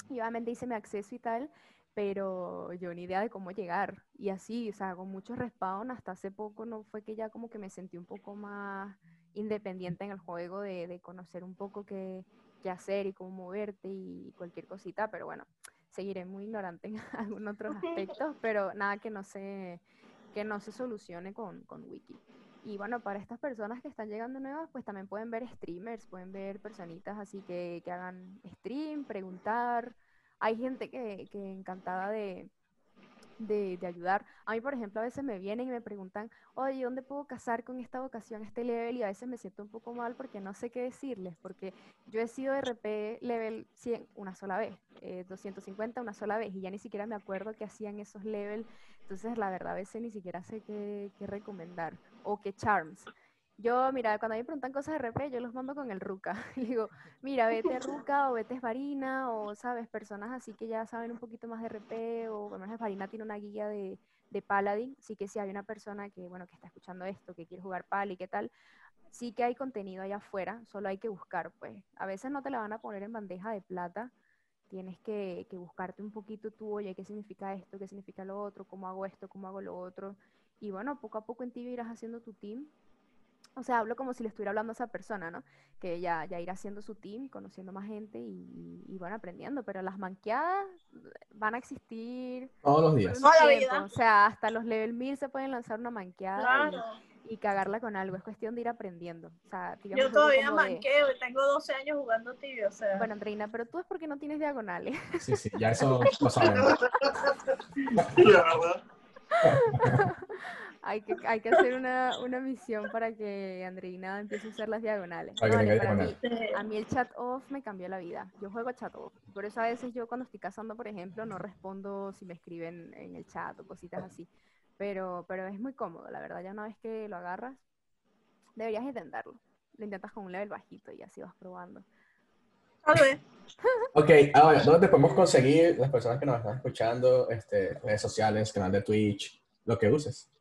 C: Y obviamente hice mi acceso y tal, pero yo ni idea de cómo llegar. Y así, o sea, con mucho respawn, hasta hace poco no fue que ya como que me sentí un poco más independiente en el juego de, de conocer un poco qué, qué hacer y cómo moverte y cualquier cosita, pero bueno, seguiré muy ignorante en algunos otros aspectos, pero nada que no se, que no se solucione con, con Wiki. Y bueno, para estas personas que están llegando nuevas, pues también pueden ver streamers, pueden ver personitas así que, que hagan stream, preguntar. Hay gente que, que encantada de, de, ayudar. A mí, por ejemplo, a veces me vienen y me preguntan, oye, ¿dónde puedo casar con esta vocación, este level? Y a veces me siento un poco mal porque no sé qué decirles, porque yo he sido RP level 100 una sola vez, eh, 250 una sola vez, y ya ni siquiera me acuerdo qué hacían esos levels. Entonces, la verdad, a veces ni siquiera sé qué, qué recomendar o qué charms. Yo, mira, cuando a mí me preguntan cosas de RP, yo los mando con el Ruka. Y digo, mira, vete Ruka o vete Esbarina o, sabes, personas así que ya saben un poquito más de RP o, menos Esbarina tiene una guía de, de Paladin. Así que si hay una persona que, bueno, que está escuchando esto, que quiere jugar Pal y qué tal, sí que hay contenido allá afuera, solo hay que buscar, pues. A veces no te la van a poner en bandeja de plata, tienes que, que buscarte un poquito tú, oye, ¿qué significa esto? ¿Qué significa lo otro? ¿Cómo hago esto? ¿Cómo hago lo otro? Y bueno, poco a poco en ti irás haciendo tu team. O sea, hablo como si le estuviera hablando a esa persona, ¿no? Que ya, ya irá haciendo su team, conociendo más gente y, van aprendiendo. Pero las manqueadas van a existir
B: Todos los días.
A: Toda la vida.
C: O sea, hasta los level 1000 se pueden lanzar una manqueada y-
A: Claro.
C: y, cagarla con algo. Es cuestión de ir aprendiendo. O sea, digamos,
A: Yo todavía
C: de-
A: manqueo y tengo 12 años jugando tibio, o sea.
C: Bueno, Andreina, pero tú es porque no tienes diagonales.
B: Sí, sí, ya eso lo sabemos.
C: Hay, que, hay que hacer una, una misión para que Andreina empiece a usar las diagonales.
B: Para que
C: No, vale,
B: tenga
C: para mí, a mí el chat off me cambió la vida. Yo juego a chat off. Por eso a veces yo cuando estoy cazando, por ejemplo, no respondo si me escriben en el chat o cositas así. Pero, pero es muy cómodo, la verdad. Ya una vez que lo agarras, deberías intentarlo. Lo intentas con un level bajito y así vas probando.
A: Tal vez.
B: Ok, ahora, ¿dónde te podemos conseguir las personas que nos están escuchando? Este, redes sociales, canal de Twitch, lo que uses.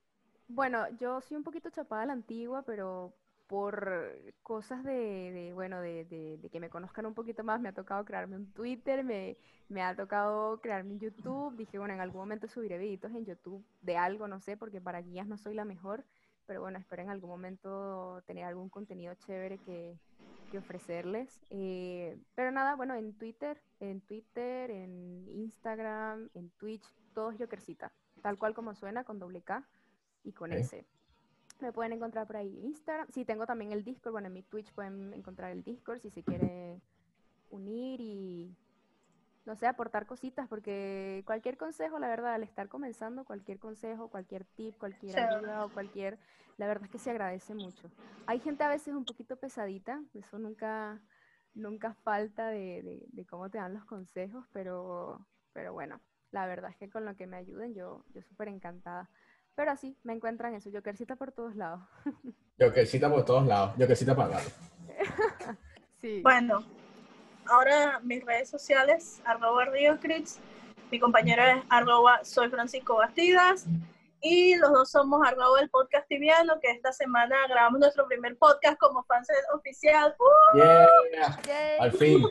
C: Bueno, yo soy un poquito chapada a la antigua, pero por cosas de, de, bueno, de, de- que me conozcan un poquito más, me ha tocado crearme un Twitter, me, me ha tocado crearme un YouTube. Dije, bueno, en algún momento subiré videitos en YouTube de algo, no sé, porque para guías no soy la mejor, pero bueno, espero en algún momento tener algún contenido chévere que, ofrecerles. Eh, pero nada, bueno, en Twitter, en Twitter, en Instagram, en Twitch, todos Jokercita. tal cual como suena, con doble K y con. S. Me pueden encontrar por ahí en Instagram. Sí, tengo también el Discord. Bueno, en mi Twitch pueden encontrar el Discord si se quiere unir y, no sé, aportar cositas, porque cualquier consejo, la verdad, al estar comenzando, cualquier consejo, cualquier tip, cualquier
A: Sí.
C: ayuda o cualquier, la verdad es que se agradece mucho. Hay gente a veces un poquito pesadita, eso nunca, nunca falta de, de- de cómo te dan los consejos, pero, pero bueno, la verdad es que con lo que me ayuden, yo, yo súper encantada. Pero así, me encuentran eso, Jokercita por todos lados.
B: Yo que cita por todos lados. Yo que cita para gato.
C: Sí.
A: Bueno, ahora mis redes sociales, arroba RioCrits, mi compañera es arroba soy Francisco Bastidas y los dos somos arroba el podcast tibiano, que esta semana grabamos nuestro primer podcast como fans oficial. ¡Uh!
B: Yeah. Al fin.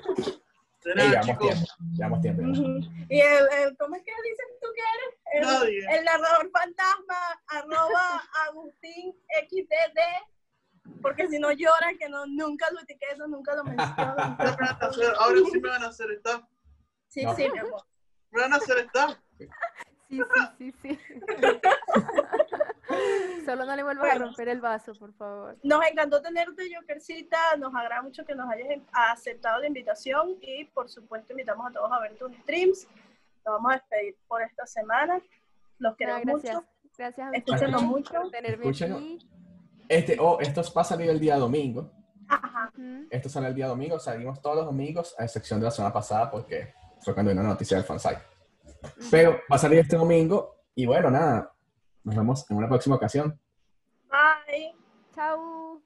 D: De nada,
B: llevamos
D: chicos.
B: tiempo. Llevamos tiempo. ya.
A: Ujú. Y el, el- ¿cómo es que dices tú que eres? El,
D: Nadie.
A: el narrador fantasma, arroba Agustín XDD, porque si no llora que no, nunca lo etiqueto, nunca lo menciono.
D: Ya me van a hacer- ahora sí me van a hacer staff.
A: Sí,
B: No.
A: sí, mi amor.
D: Me van a hacer staff.
C: Sí, sí, sí, sí. Solo no le vuelvas a
A: Bueno.
C: romper el vaso, por favor.
A: Nos encantó tenerte, Jokercita. Nos agrada mucho que nos hayas aceptado la invitación y, por supuesto, invitamos a todos a ver tus streams. Nos vamos a despedir por esta semana. Los queremos
C: gracias.
A: mucho.
C: Gracias a
A: Escúchenos mucho.
C: por tenerme
B: Escúchenos.
C: aquí.
B: Este, oh, esto va a salir el día domingo.
A: Ajá.
B: Esto sale el día domingo. Salimos todos los domingos, a excepción de la semana pasada, porque fue cuando vino la noticia del fansite. Pero va a salir este domingo. Y bueno, nada. Nos vemos en una próxima ocasión.
A: Bye.
C: Chao.